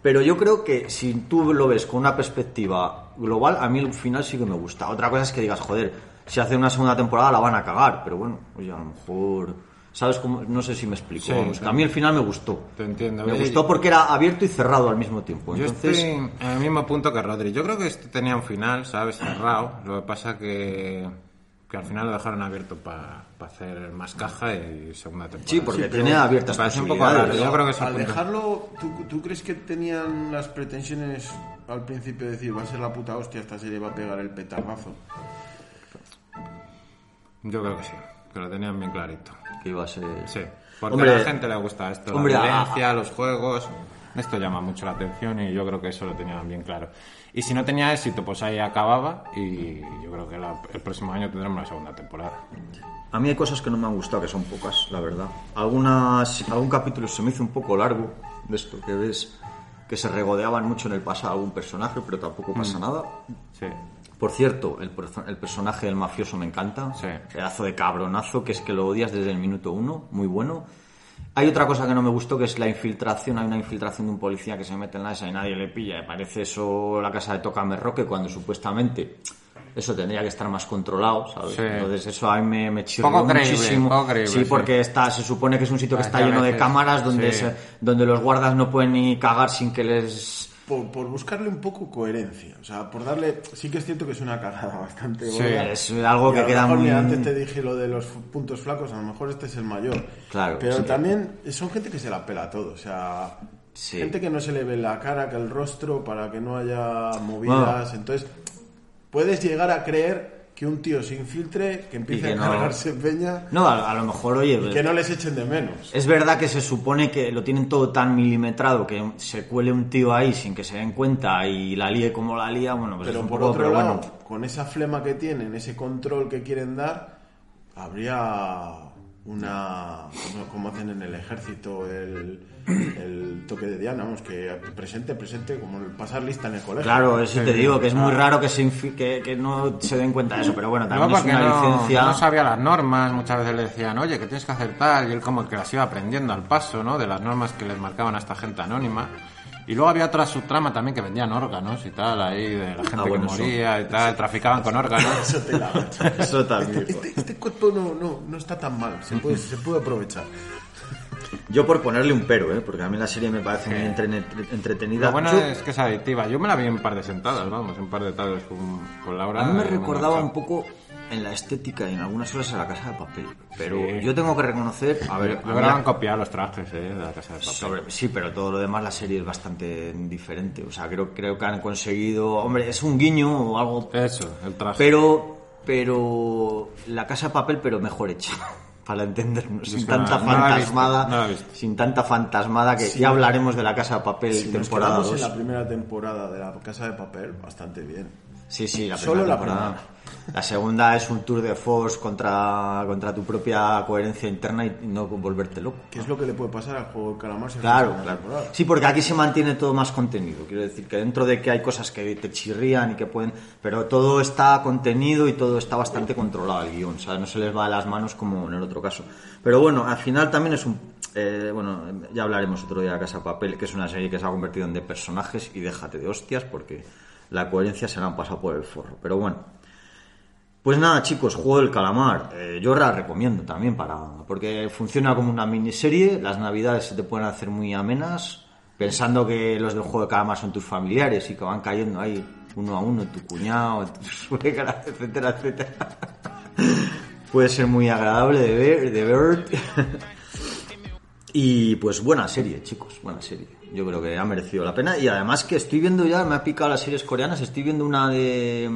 Pero yo creo que si tú lo ves con una perspectiva global, a mí el final sí que me gusta. Otra cosa es que digas, joder, si hacen una segunda temporada la van a cagar, pero bueno, oye, a lo mejor... ¿Sabes cómo? No sé si me explico. Sí, vamos, que te- a mí el final me gustó. Te entiendo. Me Oye, gustó porque era abierto y cerrado al mismo tiempo. Yo Entonces, estoy en el mismo punto que Rodri. Yo creo que este tenía un final, ¿sabes? Cerrado. Lo que pasa que, que al final lo dejaron abierto para hacer más caja y segunda temporada. sí, porque Sí, tiene abiertas un poco raro. Yo creo que es Al punto. dejarlo, ¿tú, tú crees que tenían las pretensiones al principio de decir va a ser la puta hostia, esta serie va a pegar el petardazo? Yo creo que sí, que lo tenían bien clarito. que iba a ser... Sí, porque Hombre, a la gente le gusta esto, hombre, la violencia, los juegos. Esto llama mucho la atención y yo creo que eso lo tenían bien claro. Y si no tenía éxito, pues ahí acababa y yo creo que la- el próximo año tendremos la segunda temporada. A mí hay cosas que no me han gustado, que son pocas, la verdad. Algunas, algún capítulo se me hizo un poco largo, de esto que ves, que se regodeaban mucho en el pasado algún personaje, pero tampoco pasa Mm. nada. Sí. Por cierto, el, el personaje del mafioso me encanta. Sí. Pedazo de cabronazo, que es que lo odias desde el minuto uno, muy bueno. Hay otra cosa que no me gustó, que es la infiltración. Hay una infiltración de un policía que se mete en la esa y nadie le pilla. Me parece eso la casa de Tócame Roque, cuando supuestamente eso tendría que estar más controlado, ¿sabes? Sí. Entonces eso a mí me, me Poco creíble, muchísimo. poco creíble, sí, sí. porque está, se supone que es un sitio que está lleno de cámaras donde, sí. se- donde los guardas no pueden ni cagar sin que les... Por, por buscarle un poco coherencia, o sea, por darle... Sí que es cierto que es una cagada bastante Sí, es algo Y que a queda mejor, muy- antes te dije lo de los puntos flacos, a lo mejor este es el mayor. Claro, Pero sí. también son gente que se la pela todo, o sea... Sí. Gente que no se le ve la cara, que el rostro, para que no haya movidas. Entonces, puedes llegar a creer que un tío se infiltre, que empiece que a no- cargarse peña No, a, a lo mejor, oye... y que no les echen de menos. Es verdad que se supone que lo tienen todo tan milimetrado que se cuele un tío ahí sin que se den cuenta y la líe como la lía, bueno, pues pero es un por poco, otro pero lado, bueno. con esa flema que tienen, ese control que quieren dar, habría una. como, como hacen en el ejército, el, el toque de Diana, vamos, que presente, presente, como el pasar lista en el colegio. Claro, eso te digo, que es Ah. muy raro que, se infi- que, que no se den cuenta de eso, pero bueno, No, también es porque una no, licencia... no sabía las normas, muchas veces le decían, oye, que tienes que hacer tal, y él como que las iba aprendiendo al paso, ¿no? De las normas que les marcaban a esta gente anónima. Y luego había otra subtrama también que vendían órganos y tal, ahí, de la gente Ah, bueno, que eso. moría y tal, traficaban con órganos. Eso te la Eso también. Este, este- este cuerpo no, no, no está tan mal, se puede, se puede aprovechar. Yo por ponerle un pero, ¿eh? porque a mí la serie me parece muy entre- entretenida. Lo bueno Yo- es que es adictiva. Yo me la vi en un par de sentadas, vamos, en un par de tardes con, con Laura. A mí me recordaba un poco en la estética y en algunas horas a la casa de papel, pero Sí. yo tengo que reconocer, a ver, a mí la- los trajes eh, de la casa de papel. Sobre- sí, pero todo lo demás la serie es bastante diferente. O sea, creo, creo que han conseguido. Hombre, es un guiño o algo. Eso, el traje. Pero. Pero. La casa de papel, pero mejor hecha. Para entendernos. Sin tanta la visto, fantasmada. la sin tanta fantasmada que ya hablaremos de la casa de papel Si temporada quedamos 2. en la primera temporada de la Casa de Papel, bastante bien. Sí, sí, la Solo primera la temporada. primera. La segunda es un tour de force contra, contra tu propia coherencia interna y no volverte loco. ¿Qué es lo que le puede pasar al juego del calamar? si Claro, claro. temporada? Sí, porque aquí se mantiene todo más contenido. Quiero decir que dentro de que hay cosas que te chirrían y que pueden. Pero todo está contenido y todo está bastante controlado el guion. ¿sabes? No se les va de las manos como en el otro caso. Pero bueno, al final también es un. eh, bueno, ya hablaremos otro día de Casa Papel, que es una serie que se ha convertido en de personajes y déjate de hostias porque la coherencia se la han pasado por el forro. Pero bueno. Pues nada, chicos, Juego del Calamar. eh, yo la recomiendo también para porque funciona como una miniserie. Las navidades se te pueden hacer muy amenas, pensando que los del Juego del Calamar son tus familiares y que van cayendo ahí uno a uno, tu cuñado, tu suegra, etcétera, etcétera. Puede ser muy agradable de ver, de ver. Y pues buena serie, chicos, buena serie. Yo creo que ha merecido la pena. Y además que estoy viendo ya, me ha picado las series coreanas, estoy viendo una de...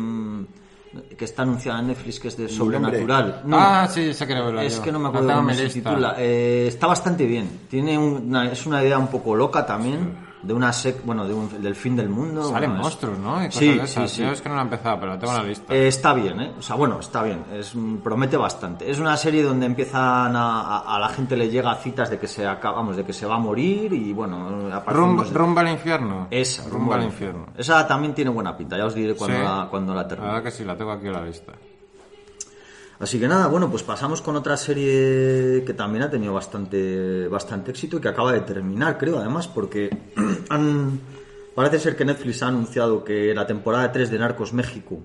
que está anunciada en Netflix, que es de sobrenatural. No, Ah, sí, sé que no es yo. que no me acuerdo cómo se titula. Eh, está bastante bien. Tiene una, es una idea un poco loca también, de una sec, bueno, de un- del fin del mundo. Salen Bueno, monstruos, ¿no? Y cosas Sí, de esas. sí, sí. Yo es que no la he empezado, pero la tengo en la lista. Eh, está bien, ¿eh? O sea, bueno, está bien. Es, mm, promete bastante. Es una serie donde empiezan a, a- a la gente le llega citas de que se acaba, vamos, de que se va a morir y bueno, Rumbo, unos- rumbo al infierno. Esa, rumbo al infierno. Esa también tiene buena pinta. Ya os diré cuando Sí. la, cuando la La termine. verdad que sí, la tengo aquí en la lista. Así que nada, bueno, pues pasamos con otra serie que también ha tenido bastante, bastante éxito y que acaba de terminar, creo, además, porque han, Parece ser que Netflix ha anunciado que la temporada 3 de Narcos México,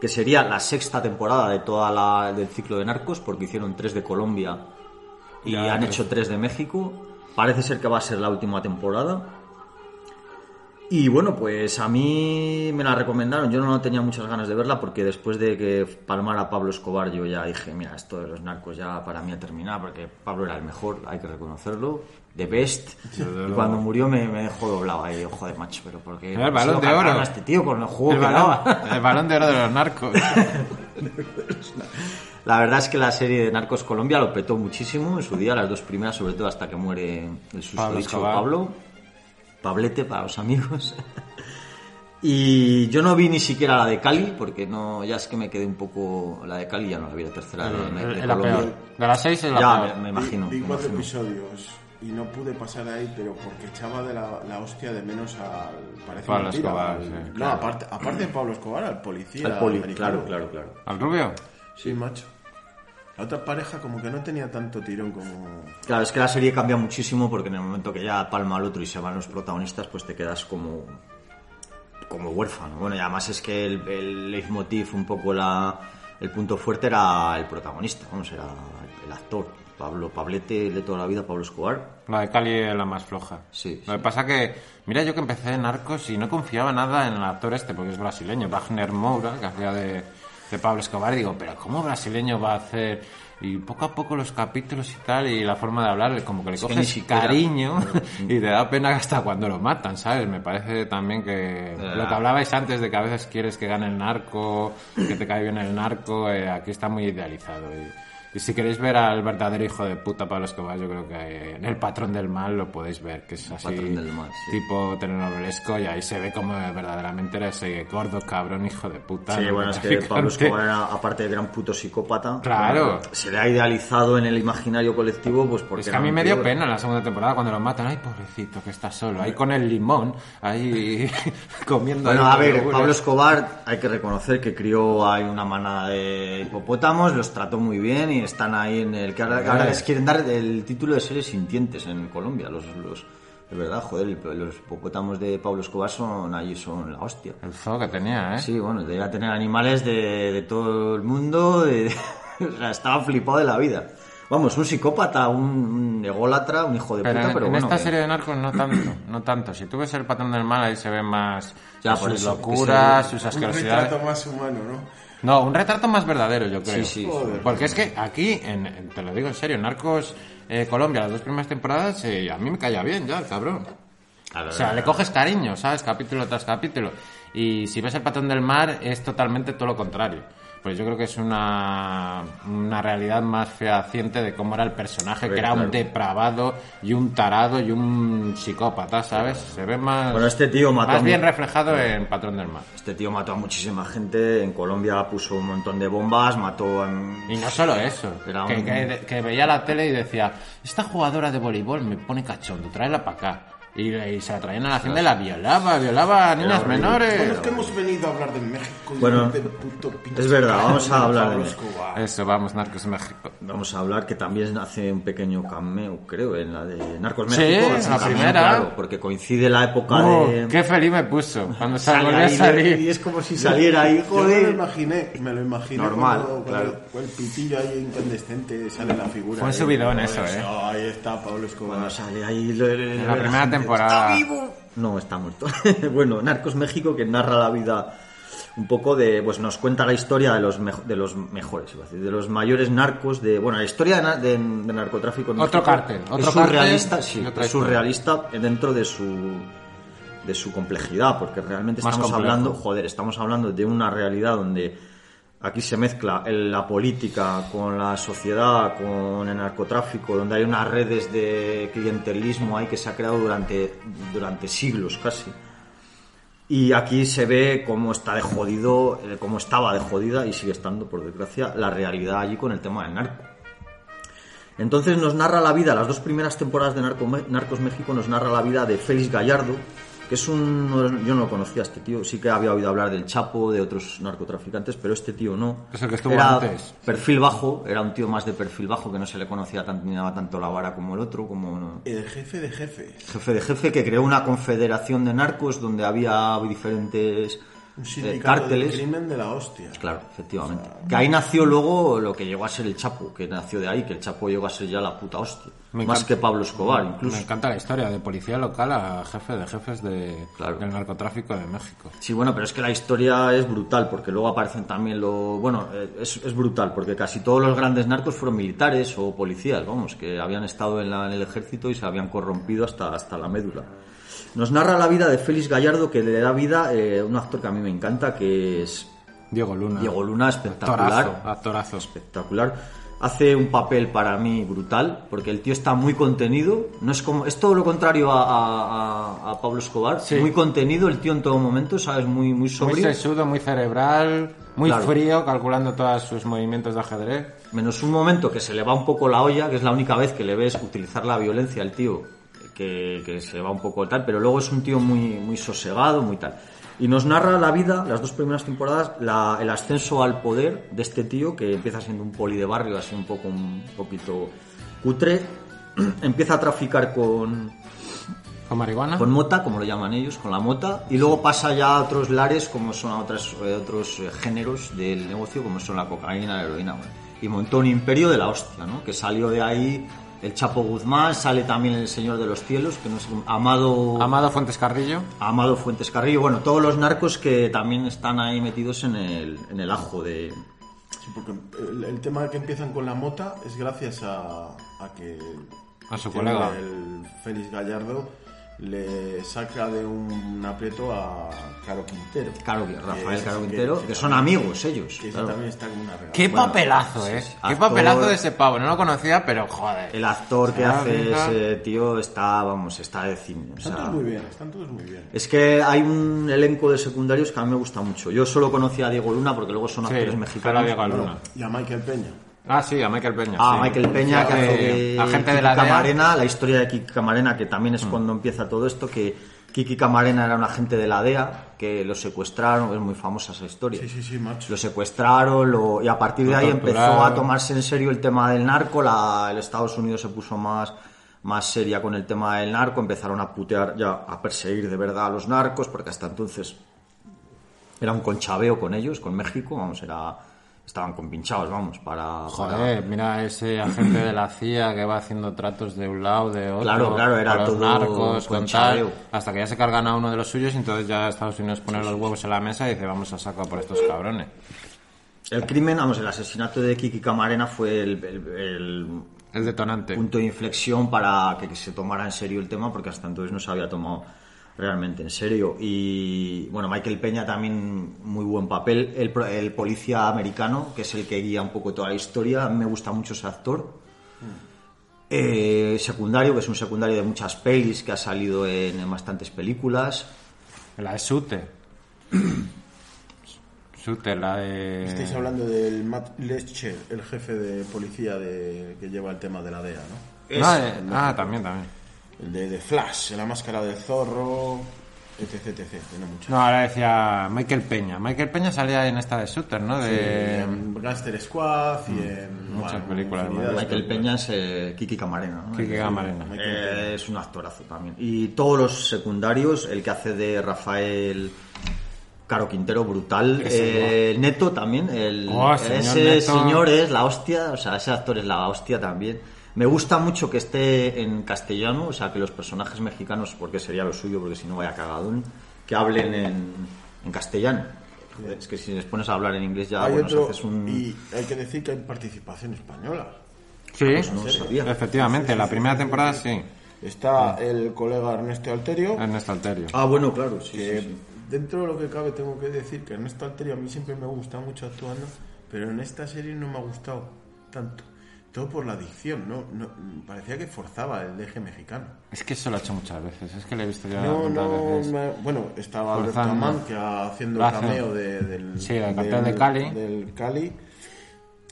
que sería la sexta temporada de toda la, del ciclo de Narcos, porque hicieron tres de Colombia y Ya, han hecho tres de México, parece ser que va a ser la última temporada. Y bueno, pues a mí me la recomendaron. Yo no tenía muchas ganas de verla porque después de que palmara Pablo Escobar, yo ya dije, mira, esto de los narcos ya para mí ha terminado porque Pablo era el mejor, hay que reconocerlo, the best. Y cuando murió me, me dejó doblado ahí, joder, macho, pero porque el balón de oro. este tío con el juego El que balón, daba. el balón de oro de los narcos. La verdad es que la serie de Narcos Colombia lo petó muchísimo en su día, las dos primeras, sobre todo hasta que muere el susodicho Pablo. Pablo. Pablete para los amigos. Y yo no vi ni siquiera la de Cali, porque no, ya es que me quedé un poco. La de Cali ya no la vi, la tercera de, de Es la Colombia. peor. De las seis es la Ya, peor. me, me imagino. Vi, vi cuatro imagino. episodios y no pude pasar ahí, pero porque echaba de la, la hostia de menos al. Parece Pablo mentira, Escobar, al- sí, No, claro. aparte, aparte de Pablo Escobar, al policía. Al poli, americano. claro, claro, claro. ¿Al rubio? Sí, macho. La otra pareja como que no tenía tanto tirón como... Claro, es que la serie cambia muchísimo porque en el momento que ya palma al otro y se van los protagonistas, pues te quedas como como huérfano. Bueno, y además es que el, el leitmotiv, un poco la, el punto fuerte era el protagonista, vamos, era el actor. Pablo Pablete de toda la vida, Pablo Escobar. La de Cali es la más floja. Sí, Lo que pasa que, mira, yo que empecé en Narcos y no confiaba nada en el actor este, porque es brasileño, Wagner Moura, que hacía de, de Pablo Escobar. Digo, pero ¿cómo brasileño va a hacer? Y poco a poco los capítulos y tal, y la forma de hablar, como que le coges cariño y te da pena hasta cuando lo matan, ¿sabes? Me parece también que lo que hablabais antes de que a veces quieres que gane el narco, que te cae bien el narco, eh, aquí está muy idealizado. Y, y si queréis ver al verdadero hijo de puta Pablo Escobar, yo creo que en El Patrón del Mal lo podéis ver, que es así Patrón del Mal, sí. tipo telenovelesco y ahí se ve como verdaderamente era ese gordo cabrón hijo de puta. Sí, ¿no? bueno, es que. Pablo Escobar, era, aparte de un puto psicópata, Claro. se le ha idealizado en el imaginario colectivo, pues porque Es que a mí me dio pena en la segunda temporada cuando lo matan. Ay, pobrecito, que está solo. Ahí con el limón, ahí comiendo. Bueno, a ver, yogures. Pablo Escobar hay que reconocer que crió ahí una manada de hipopótamos, los trató muy bien y están ahí en el que ahora, que ahora les quieren dar el título de seres sintientes en Colombia. Los, los, de verdad, joder, el- los hipopótamos de Pablo Escobar son allí son la hostia. El zoo que tenía, ¿eh? Sí, bueno, debía tener animales de, de todo el mundo, de- o sea, estaba flipado de la vida. Vamos, un psicópata, un, un ególatra, un hijo de Pero puta, en, pero en bueno. esta que- serie de narcos no tanto, no tanto. Si tú ves el patrón del mal, ahí se ven más Ya, sus por eso, que locuras, se- sus Un asquerosidades. retrato más humano, ¿no? No, un retrato más verdadero, yo creo. Sí, sí, Joder. Porque es que aquí, en, te lo digo en serio, Narcos eh, Colombia, las dos primeras temporadas, eh, a mí me caía bien ya, el cabrón. Ver, O sea, le coges cariño, ¿sabes? Capítulo tras capítulo. Y si ves el patrón del mar, es totalmente todo lo contrario. Pues yo creo que es una, una realidad más fehaciente de cómo era el personaje, Hombre, que era un claro. depravado y un tarado y un psicópata, ¿sabes? Se ve más, Bueno, este tío mató más bien reflejado en Patrón del Mar. Este tío mató a muchísima gente, en Colombia puso un montón de bombas, mató a... Y no solo eso, Era que, un- que- que veía la tele y decía, esta jugadora de voleibol me pone cachondo, tráela para acá. Y, y se la traían a la hacienda y la violaba, violaba a niñas horrible. Bueno, menores. es que hemos venido a hablar de México Bueno, no del puto es verdad, vamos a hablar de Escobar. Eso, vamos, Narcos México. Vamos a hablar que también hace un pequeño cameo, creo, en la de Narcos Sí, México. un la cameo, primera. Claro, porque coincide la época Oh, de... qué feliz me puso cuando ahí, salir. Y es como si saliera ahí, Yo me lo joder. imaginé, me lo imaginé. Normal, cuando- claro. cuando el pitillo ahí incandescente sale la figura. Fue un ahí, subidón ¿no? eso, ¿eh? Ahí está Pablo Escobar. Cuando sale ahí... lo- lo- En la lo- primera gente, temporada. ¡Está vivo! No, está muerto. bueno, Narcos México, que narra la vida un poco de... Pues nos cuenta la historia de los, mejo- de los mejores, iba a decir, de los mayores narcos de... Bueno, la historia de, de- de narcotráfico en Otro México cártel, otro es cártel surrealista, sí, es surrealista dentro de su de su complejidad, porque realmente Más estamos complejo. hablando, joder, estamos hablando de una realidad donde aquí se mezcla el- la política con la sociedad, con el narcotráfico, donde hay unas redes de clientelismo ahí que se ha creado durante, durante siglos casi. Y aquí se ve cómo está de jodido, eh, cómo estaba de jodida y sigue estando, por desgracia, la realidad allí con el tema del narco. Entonces nos narra la vida, las dos primeras temporadas de Narco- Narcos México nos narra la vida de Félix Gallardo, que es un... Yo no lo conocía a este tío, sí que había oído hablar del Chapo, de otros narcotraficantes, pero este tío no. Es el que estuvo era antes. perfil bajo, era un tío más de perfil bajo, que no se le conocía tanto, ni daba tanto la vara como el otro, como... ¿no? El jefe de jefes. jefe de jefe que creó una confederación de narcos donde había diferentes Un eh, del cárteles. crimen de la hostia. Claro, efectivamente. Que ahí nació luego lo que llegó a ser el Chapo, que nació de ahí, que el Chapo llegó a ser ya la puta hostia. Me Más encanta- que Pablo Escobar, incluso. Me encanta la historia de policía local a jefe de jefes de, Claro. del narcotráfico de México. Sí, bueno, pero es que la historia es brutal, porque luego aparecen también lo... Bueno, eh, es, es brutal, porque casi todos los grandes narcos fueron militares o policías, vamos, que habían estado en, la- en el ejército y se habían corrompido hasta, hasta la médula. Nos narra la vida de Félix Gallardo, que le da vida eh, un actor que a mí me encanta, que es Diego Luna. Diego Luna, espectacular. Actorazo, actorazo. espectacular. Hace un papel para mí brutal, porque el tío está muy contenido. No es como es todo lo contrario a, a- a- a Pablo Escobar. Sí. Muy contenido el tío en todo momento, sabes, muy muy Muy sobrio. sesudo, muy cerebral, muy Claro. frío, calculando todos sus movimientos de ajedrez. Menos un momento que se le va un poco la olla, que es la única vez que le ves utilizar la violencia al tío, que, que se va un poco tal, pero luego es un tío muy, muy sosegado, muy tal. Y nos narra la vida, las dos primeras temporadas, la- el ascenso al poder de este tío, que empieza siendo un poli de barrio, así un poco, un poquito cutre, empieza a traficar con, ¿Con marihuana? con mota, como lo llaman ellos, con la mota, y luego pasa ya a otros lares, como son a otras, eh, otros eh, géneros del negocio, como son la cocaína, la heroína, bueno. y montó un imperio de la hostia, ¿no? Que salió de ahí el Chapo Guzmán, sale también el Señor de los Cielos, que no cómo- Amado, Amado Fuentes Carrillo. Amado Fuentes Carrillo, bueno, todos los narcos que también están ahí metidos en el, en el ajo de... Sí, porque el, el tema que empiezan con la mota es gracias a, a que A su colega. el Félix Gallardo le saca de un aprieto a Caro Quintero. Caro, Rafael Caro Quintero, que son amigos ellos. Que ese claro. también está como una regala. Qué Bueno, papelazo, eh. sí. Qué Actor- papelazo de ese pavo. No lo conocía, pero joder. El actor que Ah, hace ese tío está, vamos, está de cine. o Están sea, todos muy bien, están todos muy bien. Es que hay un elenco de secundarios que a mí me gusta mucho. Yo solo conocía a Diego Luna porque luego son Sí, actores mexicanos. Diego Luna. Y a Michael Peña. Ah, sí, a Michael Peña. Ah, sí. Michael Peña, que Hace de agente de Kiki la DEA. Camarena, la historia de Kiki Camarena, que también Mm. es cuando empieza todo esto, que Kiki Camarena era un agente de la DEA, que lo secuestraron, es muy famosa esa historia. Sí, sí, sí, macho. Lo secuestraron lo- y a partir de Lo ahí empezó torturaron. a tomarse en serio el tema del narco, la, el Estados Unidos se puso más, más seria con el tema del narco, empezaron a putear ya, a perseguir de verdad a los narcos, porque hasta entonces era un conchabeo con ellos, con México, vamos, era estaban compinchados, vamos, para... para- Joder, mira ese agente de la CIA que va haciendo tratos de un lado, de otro. Claro, claro, era los todo narcos, con tal, hasta que ya se cargan a uno de los suyos y entonces ya Estados Unidos pone los huevos en la mesa y dice vamos a saco por estos cabrones. El crimen, vamos, el asesinato de Kiki Camarena fue el- el- el El detonante. punto de inflexión para que se tomara en serio el tema, porque hasta entonces no se había tomado realmente en serio. Y bueno, Michael Peña también muy buen papel. El, pro- el policía americano, que es el que guía un poco toda la historia, me gusta mucho ese actor. Eh, secundario, que es un secundario de muchas pelis, que ha salido en, en bastantes películas. La de Sute. Sute, la de... Estáis hablando del Matt Lescher, el jefe de policía de, que lleva el tema de la DEA, ¿no? No, de- Ah, también, también. El de, de Flash, la máscara de zorro, etc, etc. Tiene mucho. No, ahora decía Michael Peña. Michael Peña salía en esta de Shooter, ¿no? De... en Gangster Squad y en Muchas bueno, películas, Michael películas. Peña es eh, Kiki Camarena. ¿no? Kiki Camarena. Eh, es un actorazo también. Y todos los secundarios, el que hace de Rafael Caro Quintero, brutal. Eh, Neto también, el, Oh, señor ese Neto. señor es la hostia, o sea, ese actor es la hostia también. Me gusta mucho que esté en castellano, o sea, que los personajes mexicanos, porque sería lo suyo, porque si no vaya cagadón, que hablen en, en castellano. Joder, Es que si les pones a hablar en inglés ya, Hay bueno, otro, haces un... y hay que decir que hay participación española. Sí, Pues no sabía. efectivamente, la primera temporada sí. Está el colega Ernesto Alterio, Ernesto Alterio. Ah, bueno, claro, sí, que sí, sí. dentro de lo que cabe tengo que decir que Ernesto Alterio a mí siempre me gusta mucho actuando, pero en esta serie no me ha gustado tanto. Todo por la dicción, ¿no? no parecía que forzaba el deje mexicano. Es que eso lo he hecho muchas veces, es que lo he visto ya No, no, veces. me- bueno, estaba Alberto Forzando. Amán que haciendo el cameo de- del, Sí, del cartel de Cali. del Cali.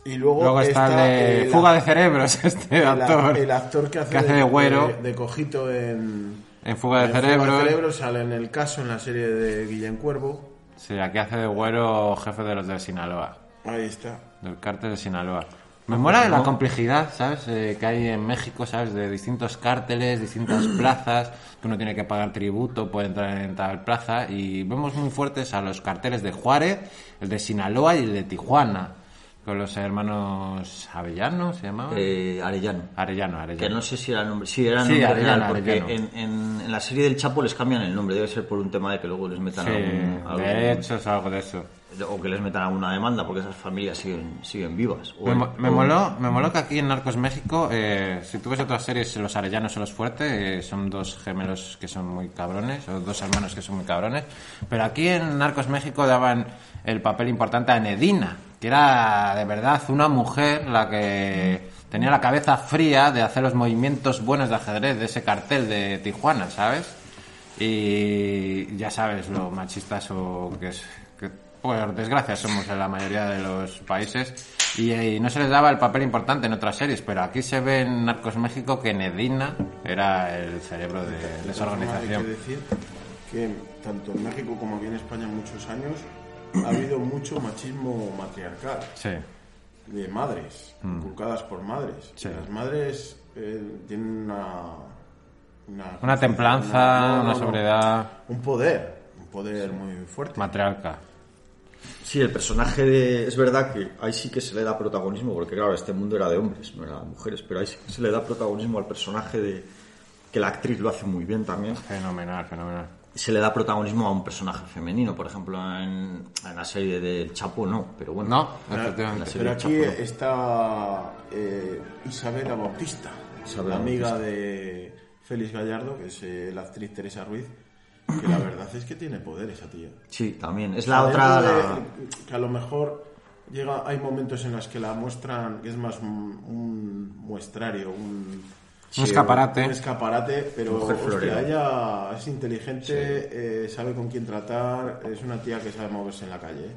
Y luego, Luego está el de el- Fuga de Cerebros, este el, actor. el actor que hace, que hace de güero. de, de cojito en, En Fuga de En Fuga Cerebro. de Cerebro sale en el caso en la serie de Guillem Cuervo. Sí, aquí hace de güero jefe de los de Sinaloa. Ahí está. Del cártel de Sinaloa. Me mola de la complejidad, ¿sabes? Eh, que hay en México, ¿sabes? De distintos cárteles, distintas plazas, que uno tiene que pagar tributo, puede entrar en tal plaza. Y vemos muy fuertes a los carteles de Juárez, el de Sinaloa y el de Tijuana. Con los hermanos Avellano, ¿se llamaban? Eh, Arellano. Arellano, Arellano. Que no sé si era el nombre. Sí, era el Sí, Arellano, real, porque en, en- en la serie del Chapo les cambian el nombre. Debe ser por un tema de que luego les metan Sí, algún, algún- derechos o algo de eso. O que les metan alguna demanda porque esas familias siguen siguen vivas. O Me, el- me o- moló, me moló que aquí en Narcos México, eh, si tú ves otras series, los arellanos o los fuertes, eh, son dos gemelos que son muy cabrones, o dos hermanos que son muy cabrones, pero aquí en Narcos México daban el papel importante a Nedina, que era de verdad una mujer la que tenía la cabeza fría de hacer los movimientos buenos de ajedrez de ese cartel de Tijuana, ¿sabes? Y ya sabes lo machistas o que es por desgracia somos en la mayoría de los países y, y no se les daba el papel importante en otras series, pero aquí se ve en Narcos México que Nedina era el cerebro de, de esa Hay que organización. decir que tanto en México como aquí en España muchos años ha habido mucho machismo matriarcal Sí, de madres, inculcadas por madres. Mm. Sí. Las madres eh, tienen una, una... una templanza, no, una no. sobriedad Un poder, un poder muy fuerte. matriarca. Sí, el personaje de... Es verdad que ahí sí que se le da protagonismo, porque claro, este mundo era de hombres, no era de mujeres, pero ahí sí que se le da protagonismo al personaje de... que la actriz lo hace muy bien también. Fenomenal, fenomenal. Se le da protagonismo a un personaje femenino, por ejemplo, en, en la serie del Chapo no, pero bueno. No, Pero, efectivamente. la pero aquí Chapo, ¿no? está eh, Isabela Bautista, Isabela la amiga de Félix Gallardo, que es eh, la actriz Teresa Ruiz, que la verdad es que tiene poder esa tía. Sí, también. Es la otra... la- de- que a lo mejor llega hay momentos en los que la muestran que es más un, un muestrario un Un escaparate. un escaparate pero hostia, ella es inteligente eh, sabe con quién tratar es una tía que sabe moverse en la calle ¿eh?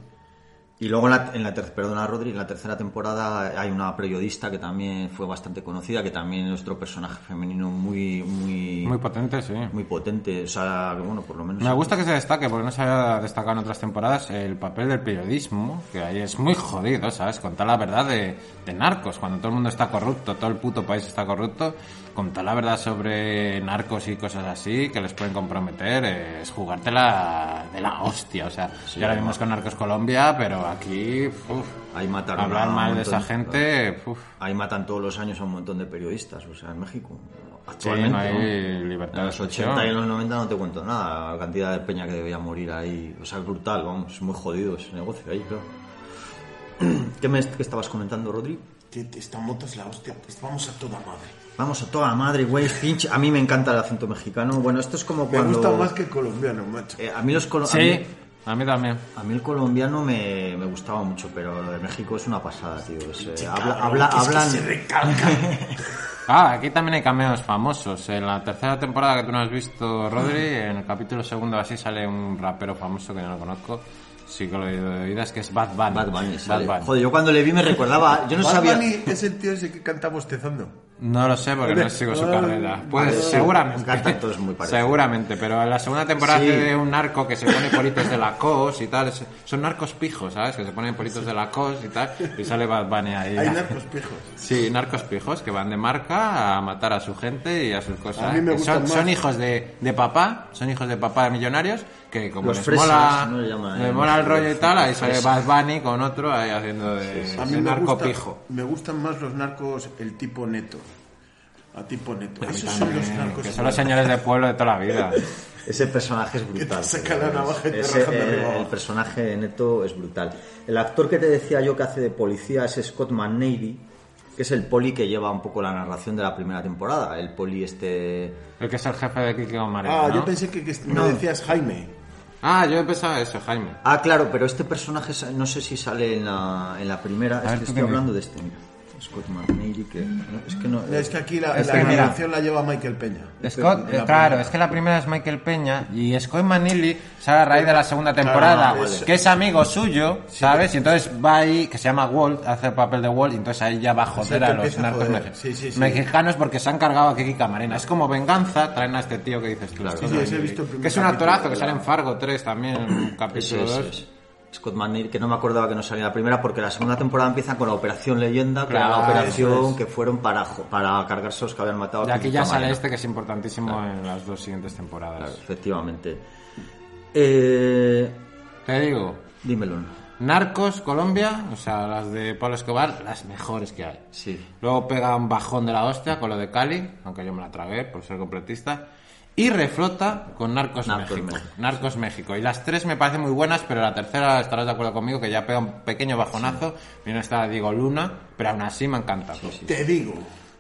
Y luego en la, en la perdona Rodri, en la tercera temporada hay una periodista que también fue bastante conocida, que también es nuestro personaje femenino muy, muy, Muy potente, sí. muy potente. O sea, que bueno, por lo menos. Me gusta que se destaque, porque no se había destacado en otras temporadas, el papel del periodismo, que ahí es muy jodido, ¿sabes? Contar la verdad de, de narcos, cuando todo el mundo está corrupto, todo el puto país está corrupto, contar la verdad sobre narcos y cosas así, que les pueden comprometer, es jugártela de la hostia, o sea, ya lo vimos con Narcos Colombia, pero aquí, uf, Ahí mataron hablar a un mal de montón esa gente, uf, Ahí matan todos los años a un montón de periodistas, o sea, en México. sí, Actualmente. no hay ¿no? libertad En de los expresión. 80 y en los 90 no te cuento nada, la cantidad de peña que debía morir ahí. O sea, es brutal, vamos, es muy jodido ese negocio ahí, claro. ¿Qué me qué estabas comentando, Rodri? que esta moto es la hostia pues vamos a toda madre Vamos a toda madre, güey, pinche. A mí me encanta el acento mexicano. Bueno, esto es como me cuando... gusta más que el colombiano macho Eh, a mí los colo- a Sí, mí- a mí también. A mí el colombiano me, me gustaba mucho, pero lo de México es una pasada, tío. Es, eh, habla, habla- que es que hablan... se recalca Ah, aquí también hay cameos famosos. En la tercera temporada que tú no has visto, Rodri, en el capítulo segundo así sale un rapero famoso que yo no conozco. Lo es que es Bad Bunny. Bad Bunny. Bad Bunny. Joder, yo cuando le vi me recordaba... Yo no Bad sabía... Bunny es el tío ese que canta bostezando No lo sé porque no sigo su carrera. Pues seguramente. cantan todos muy parecidos. Seguramente, pero en la segunda temporada Sí. de un narco que se pone politos de la cos y tal. Son narcos pijos, ¿sabes? Que se ponen politos de la cos y tal. Y sale Bad Bunny ahí. hay narcos pijos Sí, narcos pijos que van de marca a matar a su gente y a sus cosas. A mí me son, más. son hijos de, de papá, son hijos de papá de millonarios que como Los les fresas, mola, ¿no? Le les eh, mola el rollo y tal, ahí sale. Bad Bunny con otro ahí haciendo de, A de mí me, narco gusta- pijo. me gustan más los narcos, el tipo neto. A tipo neto. Esos son los narcos. que son los señores de pueblo de toda la vida. Ese personaje es brutal. te saca la tío. navaja y te Ese, raja de eh, el personaje de Neto es brutal. El actor que te decía yo que hace de policía es Scott McNairy, que es el poli que lleva un poco la narración de la primera temporada. El poli este... El que es el jefe de Kiki Omar. Ah, ¿no? yo pensé que, que No. me decías Jaime. Ah, yo he pensado eso, Jaime. Ah, claro, pero este personaje no sé si sale en la, en la primera. A Es ver, que ¿tú estoy hablando de este. Scott McNeely, que... no, es que no... Es que aquí la, Es la que mira. animación la lleva Michael Peña. Scott, eh, claro, primera. es que la primera es Michael Peña y Scott Manilli sale a raíz de la segunda temporada, Claro, vale. que es amigo suyo, ¿sabes? Y entonces va ahí, que se llama Walt, hace el papel de Walt, y entonces ahí ya va a joder a los a narcos joder. mex- Sí, sí, sí. mexicanos porque se han cargado a Kiki Camarena. Es como venganza, traen a este tío que dices tú. Claro. Scott Sí, sí, ese he Manilli. visto el primer que es un actorazo que sale en Fargo 3 también, en capítulo es, 2. Scott McNeil, que no me acordaba que no salía la primera, porque la segunda temporada empieza con la Operación Leyenda, que era la Claro, operación es. que fueron para, para cargarse los que habían matado Y aquí ya sale este que es importantísimo en las dos siguientes temporadas. Claro, efectivamente. Eh, Te digo, dímelo. Narcos, Colombia, o sea, las de Pablo Escobar, las mejores que hay. Sí. Luego pega un bajón de la hostia con lo de Cali, aunque yo me la tragué por ser completista. Y reflota con Narcos, Narcos México. México. Narcos México. Y las tres me parecen muy buenas, pero la tercera estarás de acuerdo conmigo que ya pega un pequeño bajonazo. Viene esta Diego Luna, pero aún así me encanta. Te digo,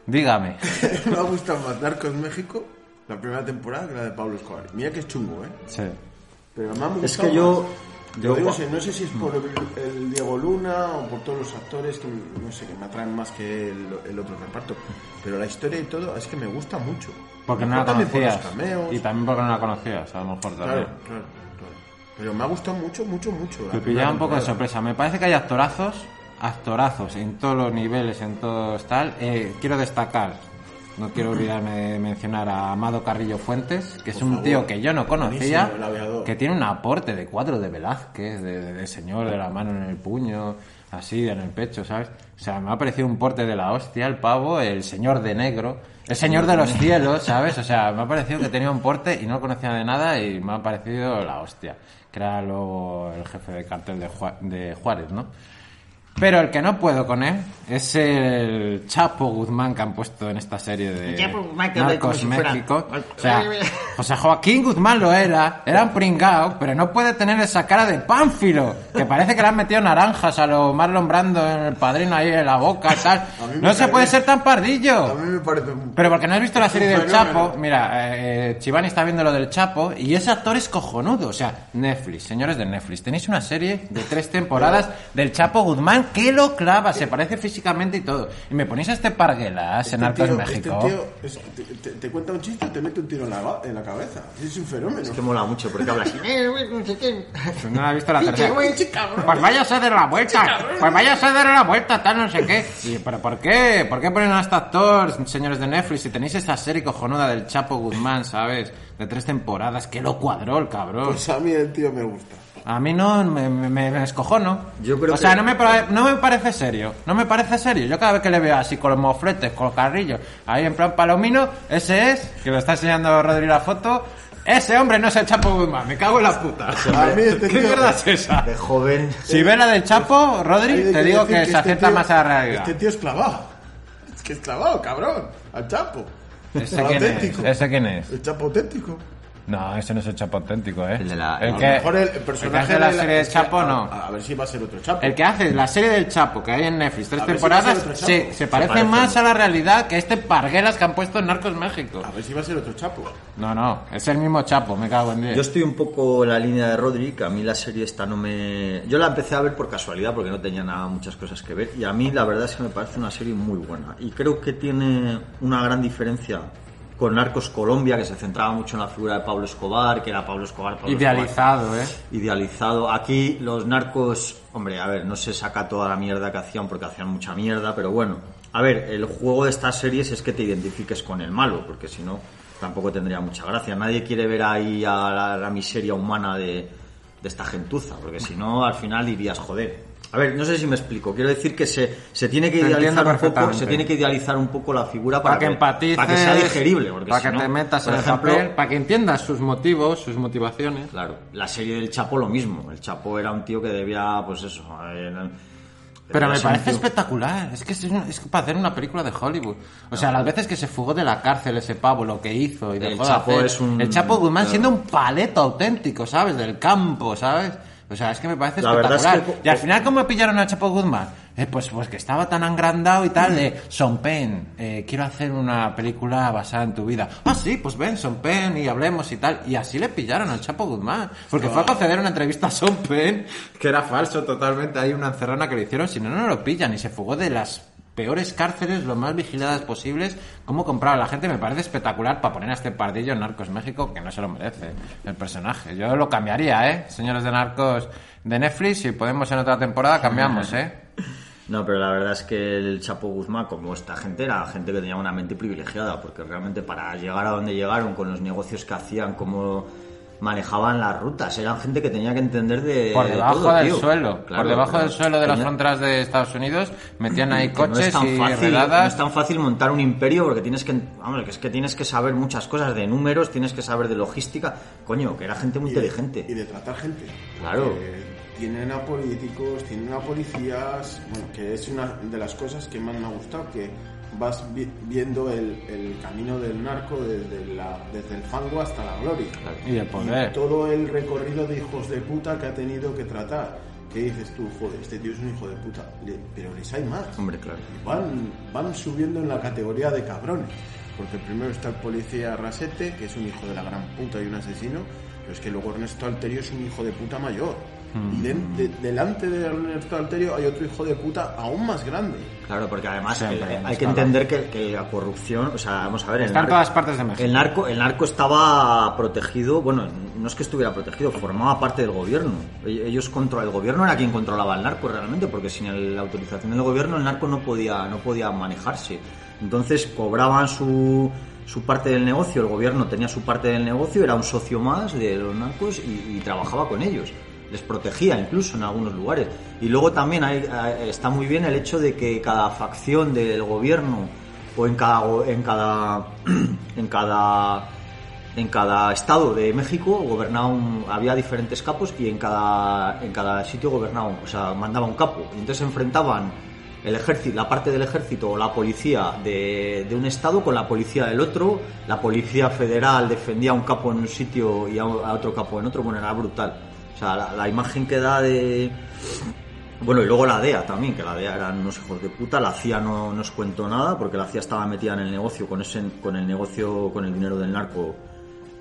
Dígame. me ha gustado más Narcos México, la primera temporada, que la de Pablo Escobar. Mira que es chungo, ¿eh? Sí. Pero me ha gustado Es que yo- más. Yo- digo, no sé si es por el, el Diego Luna o por todos los actores que no sé que me atraen más que el, el otro reparto, pero la historia y todo es que me gusta mucho. Porque no la conocías. Y también porque no la conocías, a lo mejor también. Claro, claro, claro. Pero me ha gustado mucho, mucho, mucho. Me pillaba un poco de sorpresa. Me parece que hay actorazos, actorazos en todos los niveles, en todos tal. Eh, quiero destacar, no quiero olvidarme de mencionar a Amado Carrillo Fuentes, que es Por un favor. tío que yo no conocía, que tiene un aporte de cuadro de Velázquez, de, de- de señor de la mano en el puño, así en el pecho, ¿sabes? O sea, me ha parecido un porte de la hostia el pavo, el señor de negro, el señor de los cielos, ¿sabes? O sea, me ha parecido que tenía un porte y no lo conocía de nada y me ha parecido la hostia, que era luego el jefe de cartel de Juárez, ¿no? Pero el que no puedo con él es el Chapo Guzmán que han puesto en esta serie de Narcos México. O sea, José Joaquín Guzmán lo era, era un pringao, pero no puede tener esa cara de pánfilo, que parece que le han metido naranjas a lo Marlon Brando en el padrino ahí en la boca y tal. A No se parece- puede ser tan A pardillo. mí me parece un... Pero porque no has visto la serie del. Chapo, mira, eh, Chivani está viendo lo del Chapo y ese actor es cojonudo. O sea, Netflix, señores de Netflix, tenéis una serie de tres temporadas del Chapo Guzmán que lo clava, se parece físicamente y todo. Y me ponéis a este Parguelas Este en Narcos tío- México. Este tío es- te, te- te cuenta un chiste te mete un tiro en la, en la cabeza. Es un fenómeno. Es que mola mucho porque habla así. Güey, no sé qué. Pues no la he visto la tercera. Pues váyase de la vuelta, pues váyase de la vuelta, tal, no sé qué. Y, ¿Pero por qué? ¿Por qué ponen a este actor, señores de Netflix, si tenéis esta serie cojonuda del Chapo Guzmán, ¿sabes? De tres temporadas, que lo cuadró el cabrón. Pues a mí el tío me gusta. A mí no, me, me, me escojono. Yo creo o sea, que- no me, pare- no me parece serio. No me parece serio. Yo cada vez que le veo así con los mofletes, con los carrillos, ahí en plan palomino, ese es, que lo está enseñando Rodri la foto, ese hombre no es el Chapo Guzmán. Me cago en la puta. A mí este ¿Qué mierda es esa? De joven. Si ves la del Chapo, Rodri, te digo que, se este tío- más a la realidad. Este tío es clavado. Es que es clavado, cabrón. Al Chapo. ¿Ese quién es? auténtico. ¿Ese quién es? El Chapo auténtico. No, ese no es el Chapo auténtico, ¿eh? El de la- que, mejor el, el el que personaje hace la de serie de es que Chapo, a- no. A, ver si va a ser otro Chapo. El que hace la serie del Chapo que hay en Netflix, tres si temporadas, sí, se parece parece. más a la realidad que este Parguelas que han puesto en Narcos México. A ver si va a ser otro Chapo. No, no, es el mismo Chapo, me cago en Yo diez. estoy un poco en la línea de Rodri, que a mí la serie esta no me... Yo la empecé a ver por casualidad, porque no tenía nada, muchas cosas que ver, y a mí la verdad es que me parece una serie muy buena. Y creo que tiene una gran diferencia con Narcos Colombia, que se centraba mucho en la figura de Pablo Escobar, que era Pablo Escobar... Pablo Escobar. Idealizado, ¿eh? idealizado. Aquí los narcos, hombre, a ver, no se saca toda la mierda que hacían porque hacían mucha mierda, pero bueno, a ver, el juego de estas series es que te identifiques con el malo, porque si no, tampoco tendría mucha gracia. Nadie quiere ver ahí a la, la miseria humana de, de esta gentuza, porque si no, al final dirías, joder. A ver, no sé si me explico. Quiero decir que se, se tiene que Te idealizar un poco, se tiene que idealizar un poco la figura para, Para que empatices, para que sea digerible, para si que no, te metas en el ejemplo, papel, para que entiendas sus motivos, sus motivaciones. Claro, la serie del Chapo lo mismo. El Chapo era un tío que debía, pues eso. eh, Pero me parece espectacular. Es que es, un- es para hacer una película de Hollywood. O sea, las veces que se fugó de la cárcel ese pavo, lo que hizo y El dejó de Chapo hacer- es un- El Chapo Guzmán siendo un paleto auténtico, ¿sabes? Del campo, ¿sabes? O sea, es que me parece La verdad es espectacular. que- Y al final, ¿cómo pillaron al Chapo Guzmán? Eh, pues, pues que estaba tan agrandado y tal de Son Pen, eh, quiero hacer una película basada en tu vida. Ah, sí, pues ven, Son Pen y hablemos y tal. Y así le pillaron al Chapo Guzmán. Porque fue a conceder una entrevista a Son Pen, que era falso totalmente. Hay una encerrona que le hicieron, si no, no lo pillan. Y se fugó de las peores cárceles, lo más vigiladas posibles, cómo comprar a la gente, me parece espectacular para poner a este pardillo en Narcos México, que no se lo merece el personaje. Yo lo cambiaría, ¿eh? Señores de Narcos de Netflix, si podemos en otra temporada, cambiamos, ¿eh? No, pero la verdad es que el Chapo Guzmán, como esta gente, era gente que tenía una mente privilegiada, porque realmente para llegar a donde llegaron, con los negocios que hacían, cómo manejaban las rutas, eran gente que tenía que entender de Por de debajo todo, del tío. suelo, Claro, por debajo del suelo de las tenía- fronteras de Estados Unidos, metían ahí que no es coches tan y fácil, no redadas. es tan fácil montar un imperio porque tienes que, vamos, que es que tienes que saber muchas cosas de números, tienes que saber de logística, coño, que era gente muy Y de- inteligente. Y de tratar gente. Claro. Porque Tienen a políticos, tienen a policías, bueno, que es una de las cosas que más me ha gustado, que vas vi- viendo el, el camino del narco desde, la, desde el fango hasta la gloria. Y el poder. Y todo el recorrido de hijos de puta que ha tenido que tratar. ¿Qué dices tú? Joder, este tío es un hijo de puta. Le- pero les hay más. Hombre, claro. Van, van subiendo en la categoría de cabrones. Porque primero está el policía Rasete, que es un hijo de la gran puta y un asesino, pero es que luego Ernesto Alterio es un hijo de puta mayor. Y de- de- delante de Ernesto Alterio hay otro hijo de puta aún más grande. Claro, porque además que- en hay que entender que, que la corrupción, o sea, vamos a ver, el Está en todas partes de México. El narco, el narco estaba protegido, bueno, no es que estuviera protegido, formaba parte del gobierno. E- Ellos control, el gobierno era quien controlaba el narco realmente, porque sin el- la autorización del gobierno el narco no podía, no podía manejarse. Entonces cobraban su, su parte del negocio, el gobierno tenía su parte del negocio, era un socio más de los narcos y, y trabajaba con ellos. Les protegía incluso en algunos lugares. Y luego también hay- está muy bien el hecho de que cada facción del gobierno o en cada en cada en cada en cada estado de México gobernaba un- había diferentes capos y en cada en cada sitio gobernaba o sea mandaba un capo. Y entonces se enfrentaban el ejército la parte del ejército o la policía de, de un estado con la policía del otro. La policía federal defendía a un capo en un sitio y a, otro capo en otro. Bueno era brutal sea la, imagen que da de bueno, y luego la DEA también, que la DEA eran unos hijos de puta, la CIA no, no os cuento nada, porque la CIA estaba metida en el negocio, con ese, con el negocio, con el dinero del narco,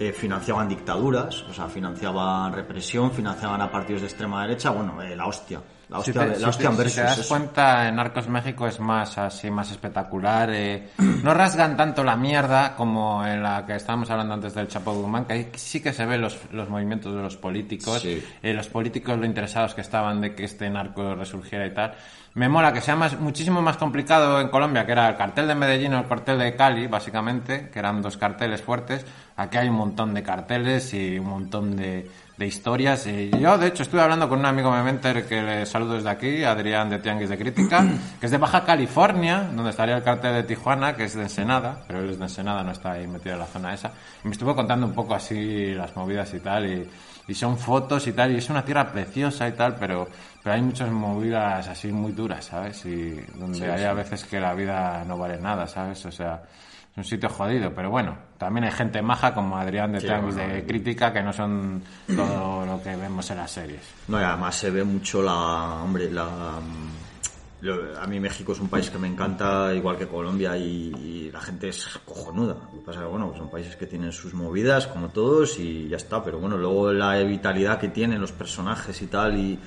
eh, financiaban dictaduras, o sea, financiaban represión, financiaban a partidos de extrema derecha, bueno, eh, la hostia, la Si te, la hostia si en te- si te versus, das eso. cuenta, en Narcos México es más así, más espectacular. eh, no rasgan tanto la mierda como en la que estábamos hablando antes del Chapo Guzmán, que ahí sí que se ven los, los movimientos de los políticos, Sí. eh, los políticos lo interesados que estaban de que este narco resurgiera y tal. Me mola que sea más, muchísimo más complicado en Colombia, que era el cartel de Medellín o el cartel de Cali, básicamente, que eran dos carteles fuertes. Aquí hay un montón de carteles y un montón de, de historias. Y yo, de hecho, estuve hablando con un amigo mementer que le saludo desde aquí, Adrián de Tianguis de Crítica, que es de Baja California, donde estaría el cartel de Tijuana, que es de Ensenada, pero él es de Ensenada, no está ahí metido en la zona esa. Y me estuvo contando un poco así las movidas y tal, y, y son fotos y tal, y es una tierra preciosa y tal, pero, pero hay muchas movidas así muy duras, ¿sabes? Y donde hay a veces que la vida no vale nada, ¿sabes? O sea, es un sitio jodido, pero bueno, también hay gente maja como Adrián de Sí, bueno, de Crítica que no son todo lo que vemos en las series. No, y además se ve mucho la. Hombre, la. a mí México es un país que me encanta, igual que Colombia, y, y la gente es cojonuda. Lo que pasa es que, bueno, pues son países que tienen sus movidas, como todos, y ya está. Pero bueno, luego la vitalidad que tienen los personajes y tal, y.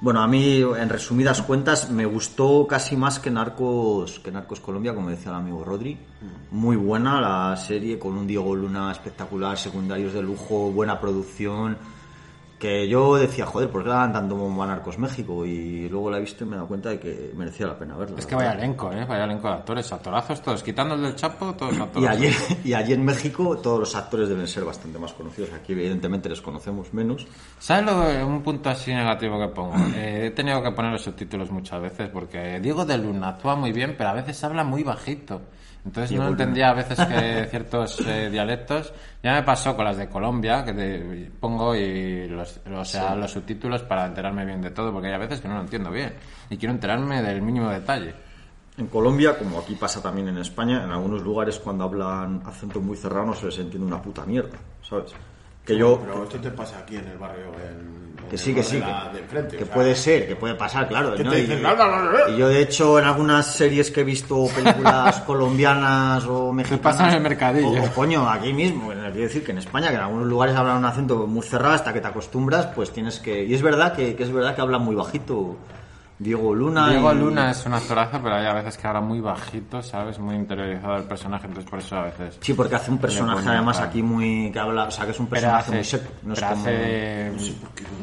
Bueno, a mí, en resumidas cuentas, me gustó casi más que Narcos, que Narcos Colombia, como decía el amigo Rodri. Muy buena la serie, con un Diego Luna espectacular, secundarios de lujo, buena producción. Que yo decía, joder, ¿por qué le dan tanto bombo a Narcos México? Y luego la he visto y me he dado cuenta de que merecía la pena verla. Es que vaya elenco, ¿eh? Vaya elenco de actores, actorazos todos, quitando el del Chapo, todos Y actorazos. allí, y allí en México todos los actores deben ser bastante más conocidos. Aquí evidentemente les conocemos menos. ¿Sabes lo, un punto así negativo que pongo? Eh, he tenido que poner los subtítulos muchas veces porque Diego de Luna actúa muy bien, pero a veces habla muy bajito. Entonces no entendía a veces que ciertos eh, dialectos. Ya me pasó con las de Colombia, que te pongo y los, o sea, los subtítulos para enterarme bien de todo, porque hay a veces que no lo entiendo bien y quiero enterarme del mínimo detalle. En Colombia, como aquí pasa también en España, en algunos lugares cuando hablan acento muy cerrado no se les entiende una puta mierda, ¿sabes? Que yo... Pero esto te pasa aquí en el barrio. En Que sí, que sí, que, de enfrente, que o sea, puede ser, que puede pasar, claro. ¿Qué ¿no? te Y- dicen? Yo, de hecho, en algunas series que he visto, películas colombianas o mexicanas... pasan en el mercadillo. O, o, coño, aquí mismo. Quiero decir que en España, que en algunos lugares hablan un acento muy cerrado hasta que te acostumbras, pues tienes que... Y es verdad que, que es verdad que hablan muy bajito Diego Luna. Diego y- Luna es un actorazo, pero hay a veces que habla muy bajito, ¿sabes? Muy interiorizado el personaje, entonces por eso a veces... Sí, porque hace un personaje pone además aquí muy... que habla, o sea, que es un personaje hace, muy seco. No es como- hace de,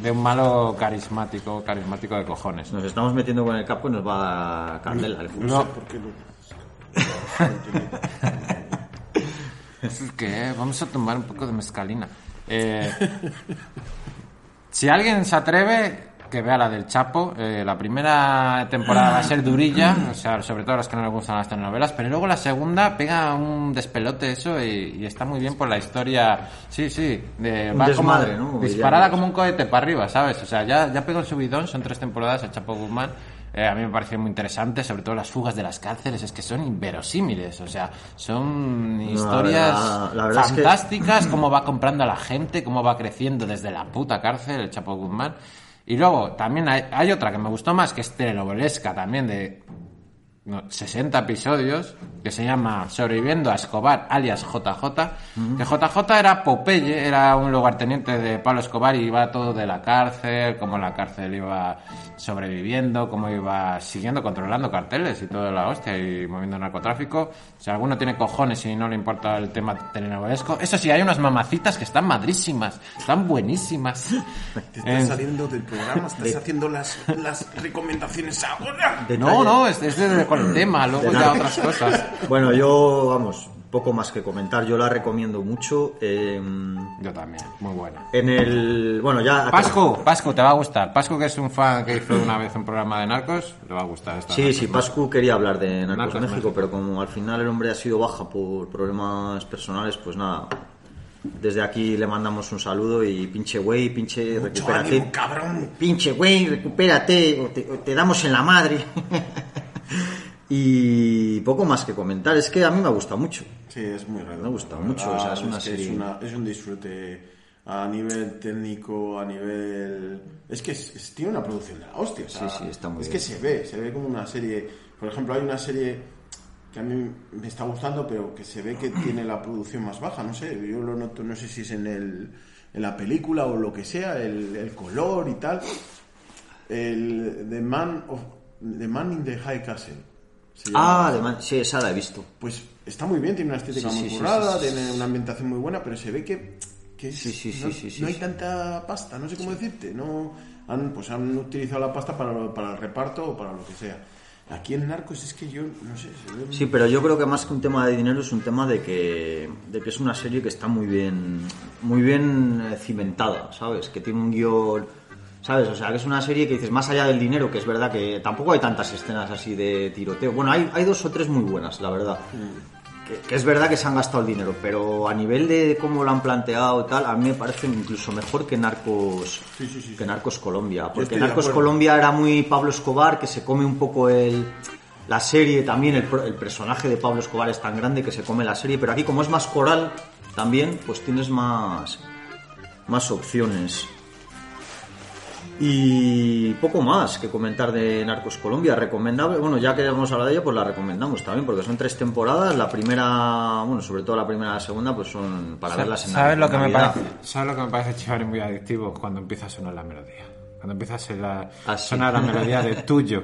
de un malo carismático, carismático de cojones. Nos estamos metiendo con el capo y nos va a dar candela. el No. ¿Por qué lo- Es que eh, vamos a tomar un poco de mezcalina. Eh, si alguien se atreve, que vea la del Chapo. Eh, la primera temporada va a ser durilla, o sea, sobre todo a los que no les gustan las telenovelas, pero luego la segunda pega un despelote eso y, y está muy bien por la historia. Sí, sí, de, va desmadre, como ¿no? disparada como un cohete para arriba, ¿sabes? O sea, ya, ya pegó el subidón, son tres temporadas el Chapo Guzmán. Eh, a mí me pareció muy interesante, sobre todo las fugas de las cárceles, es que son inverosímiles, o sea, son historias verdad- la verdad es que- fantásticas, cómo va comprando a la gente, cómo va creciendo desde la puta cárcel el Chapo Guzmán. Y luego también hay, otra que me gustó más, que es telenovelesca también, de no, 60 episodios, que se llama Sobreviviendo a Escobar, alias JJ. Que JJ era Popeye, era un lugarteniente de Pablo Escobar y iba todo de la cárcel, cómo la cárcel iba sobreviviendo, cómo iba siguiendo, controlando carteles y toda la hostia y moviendo narcotráfico. Si alguno tiene cojones y no le importa el tema telenovelesco, eso sí, hay unas mamacitas que están madrísimas, están buenísimas. Te estás saliendo del programa, estás haciendo las, las recomendaciones ahora. No, no, es, es de- con el tema, luego ya otras cosas. Bueno, yo, vamos, poco más que comentar. Yo la recomiendo mucho. eh, Yo también, muy buena. en el. Bueno, ya. Pascu, Pascu, te va a gustar. Pascu, que es un fan que hizo una vez un programa de narcos, le va a gustar esta. Sí, sí, Pascu quería hablar de Narcos, Narcos México, México. pero como al final el hombre ha sido baja por problemas personales, pues nada. Desde aquí le mandamos un saludo y pinche güey, pinche Mucho recupérate. ánimo, cabrón. Pinche güey, recupérate, o te, o te damos en la madre. y poco más que comentar, es que a mí me ha gustado mucho. Sí, es muy raro. Me gusta La mucho, o sea, es una serie- Es, una- es un disfrute a nivel técnico, a nivel... Es que es- es- tiene una producción de la hostia. o sea, Sí, sí, está muy Es bien. que se ve, se ve como una serie... Por ejemplo, hay una serie que a mí me está gustando, pero que se ve que tiene la producción más baja. No sé, yo lo noto, no sé si es en, el, en la película o lo que sea, el, el color y tal. El The Man, of, The Man in the High Castle. Ah, además, sí, esa la he visto. Pues está muy bien, tiene una estética Sí, muy sí, sí, currada, sí, sí, tiene una ambientación muy buena, pero se ve que, que es- Sí, sí, sí, no, sí, sí, no hay sí. tanta pasta, no sé cómo decirte. No, han, pues han utilizado la pasta para, lo- para el reparto o para lo que sea. Aquí en Narcos es que yo, no sé, se ve... Sí, pero yo creo que más que un tema de dinero es un tema de que, de que es una serie que está muy bien, muy bien eh, cimentada, ¿sabes? Que tiene un guion, ¿sabes? O sea, que es una serie que dices, más allá del dinero, que es verdad que tampoco hay tantas escenas así de tiroteo. Bueno, hay, hay dos o tres muy buenas, la verdad. Que, que es verdad que se han gastado el dinero, pero a nivel de cómo lo han planteado y tal, a mí me parece incluso mejor que Narcos, Sí, sí, sí, que. Narcos Colombia. Porque Narcos. Colombia era muy Pablo Escobar, que se come un poco el, la serie, también el, el personaje de Pablo Escobar es tan grande que se come la serie, pero aquí como es más coral también, pues tienes más, más opciones. Y poco más que comentar de Narcos Colombia. Recomendable, bueno, ya que hemos hablado de ella, pues la recomendamos también, porque son tres temporadas. La primera, bueno, sobre todo la primera y la segunda, pues son para verlas en ¿Sabes lo que me parece? ¿Sabes lo que me parece chévere y muy adictivo? Cuando empieza a sonar la melodía. Cuando empieza a la- Ah, sí. sonar la melodía de Tuyo,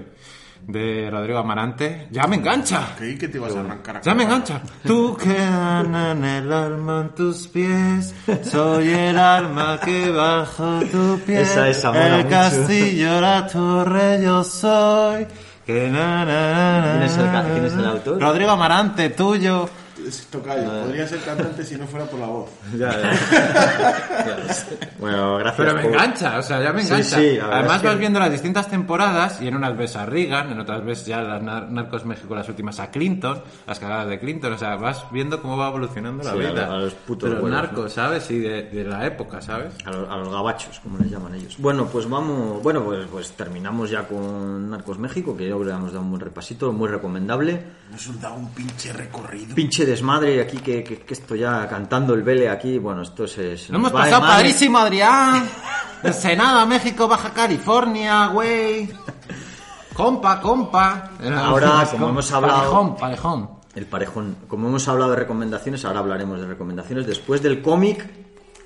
de Rodrigo Amarante. ¡Ya me engancha! Creí que te ibas a arrancar a ¡Ya me engancha! Tú que en el alma en tus pies, soy el alma que bajo tu piel. Esa, esa, mola El mucho. castillo, la torre, yo soy. Que na, na, na, ¿Quién es el quién es el autor? Rodrigo Amarante, tuyo. Es tocayo, podría ser cantante si no fuera por la voz. Ya, ya. Ya. Bueno, gracias. Pero me por- engancha, o sea, ya me Sí, engancha. sí, verdad Además es que- vas viendo las distintas temporadas y en unas ves a Reagan, en otras ves ya las nar- Narcos México, las últimas a Clinton, las cagadas de Clinton, o sea, vas viendo cómo va evolucionando la Sí, vida. a- los putos de los buenos, narcos, ¿sabes? Y de, de la época, ¿sabes? A los, a los gabachos, como les llaman ellos. Bueno, pues vamos, bueno, pues, pues terminamos ya con Narcos México, que yo creo que le hemos dado un buen repasito, muy recomendable. Nos han dado un pinche recorrido. Pinche desmadre aquí, que, que, que esto ya cantando el vele aquí, bueno, esto se, se Lo hemos pasado padrísimo, Adrián. Ensenada, México, Baja California, güey. Compa, compa. Ahora, como hemos hablado- Parejón, parejón. El parejón. Como hemos hablado de recomendaciones, ahora hablaremos de recomendaciones después del cómic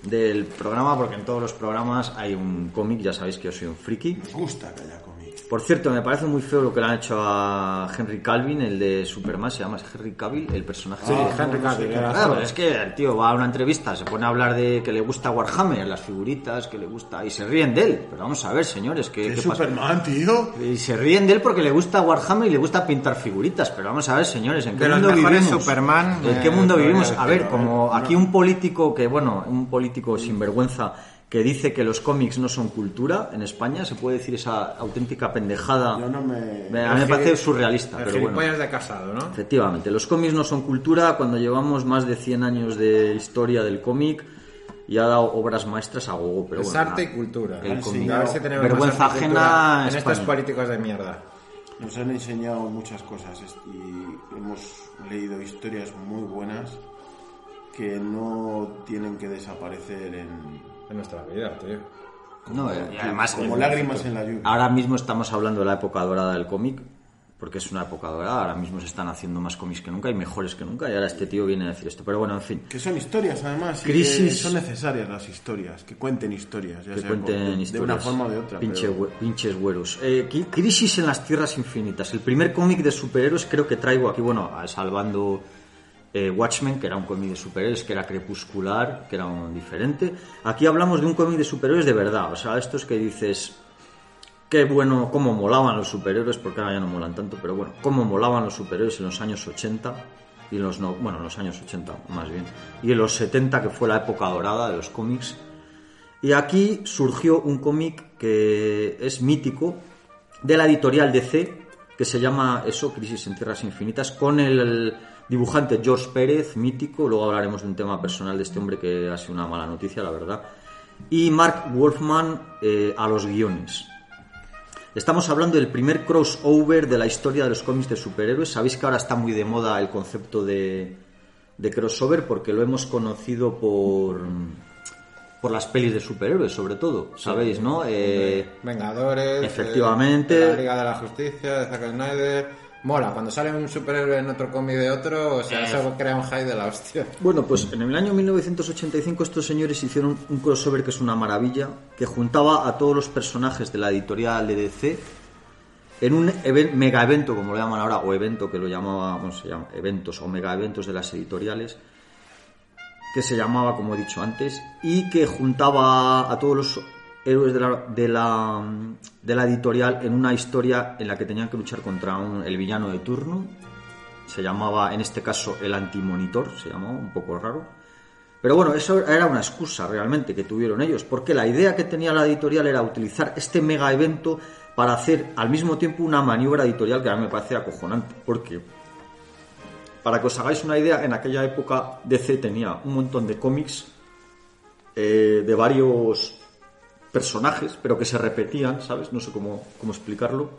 del programa, porque en todos los programas hay un cómic, ya sabéis que yo soy un friki. Me gusta que haya cómic. Por cierto, me parece muy feo lo que le han hecho a Henry Calvin, el de Superman, se llama Henry Cavill, el personaje. Sí, de- Henry Cavill, era Claro, es que el tío va a una entrevista, se pone a hablar de que le gusta Warhammer, las figuritas, que le gusta, y se ríen de él. Pero vamos a ver, señores, ¿qué, Es qué pasa? Superman, tío. Y se ríen de él porque le gusta Warhammer y le gusta pintar figuritas. Pero vamos a ver, señores, ¿en qué De mundo vivimos? Superman, ¿En eh, qué mundo podría vivimos? A ver, ¿eh? como aquí un político que, bueno, un político sinvergüenza que dice que los cómics no son cultura en España, se puede decir esa auténtica pendejada. Yo no me- A mí me parece surrealista, El pero bueno. de casado, ¿no? Efectivamente, los cómics no son cultura cuando llevamos más de 100 años de historia del cómic y ha dado obras maestras a gogo, pero es bueno, arte y nada. cultura. El Sí, a ver si tenemos vergüenza y ajena en estos España. políticos de mierda. Nos han enseñado muchas cosas y hemos leído historias muy buenas que no tienen que desaparecer en En nuestra vida, tío. No, y además como eh, lágrimas en la lluvia. Ahora mismo estamos hablando de la época dorada del cómic, porque es una época dorada, ahora mismo se están haciendo más cómics que nunca y mejores que nunca, y ahora este tío viene a decir esto. Pero bueno, en fin, Que son historias, además. y Crisis. que son necesarias las historias. Que cuenten historias. Ya que sea cuenten por- de historias. una forma o de otra. Pinche pero- hue- pinches güeros. Eh, Crisis en las Tierras Infinitas. El primer cómic de superhéroes creo que traigo aquí, bueno, a- salvando eh, Watchmen, que era un cómic de superhéroes, que era crepuscular, que era un diferente. Aquí hablamos de un cómic de superhéroes de verdad. O sea, estos que dices, qué bueno, cómo molaban los superhéroes, porque ahora ya no molan tanto, pero bueno, cómo molaban los superhéroes en los años 80 y en los no, bueno, en los años 80 más bien, y en los 70 que fue la época dorada de los cómics. Y aquí surgió un cómic que es mítico de la editorial DC, que se llama eso, Crisis en Tierras Infinitas, con el dibujante George Pérez, mítico, luego hablaremos de un tema personal de este hombre que ha sido una mala noticia, la verdad, y Mark Wolfman eh, a los guiones. Estamos hablando del primer crossover de la historia de los cómics de superhéroes. Sabéis que ahora está muy de moda el concepto de, de crossover porque lo hemos conocido por, por las pelis de superhéroes, sobre todo. ¿Sabéis, no? Eh, Vengadores. Efectivamente. eh, la Liga de la Justicia, de Zack Snyder. Mola, cuando sale un superhéroe en otro cómic de otro, o sea, eso crea un hype de la hostia. Bueno, pues en el año 1985 estos señores hicieron un crossover que es una maravilla, que juntaba a todos los personajes de la editorial de DC en un even- mega evento, como lo llaman ahora, o evento que lo llamaba, bueno, se llama eventos o mega eventos de las editoriales, que se llamaba, como he dicho antes, y que juntaba a todos los héroes de la, editorial en una historia en la que tenían que luchar contra un- el villano de turno, se llamaba en este caso el antimonitor, se llamaba un poco raro. Pero bueno, eso era una excusa realmente que tuvieron ellos, porque la idea que tenía la editorial era utilizar este mega evento para hacer al mismo tiempo una maniobra editorial que a mí me parece acojonante, porque para que os hagáis una idea, en aquella época DC tenía un montón de cómics eh, de varios personajes, pero que se repetían, ¿sabes? No sé cómo, cómo explicarlo.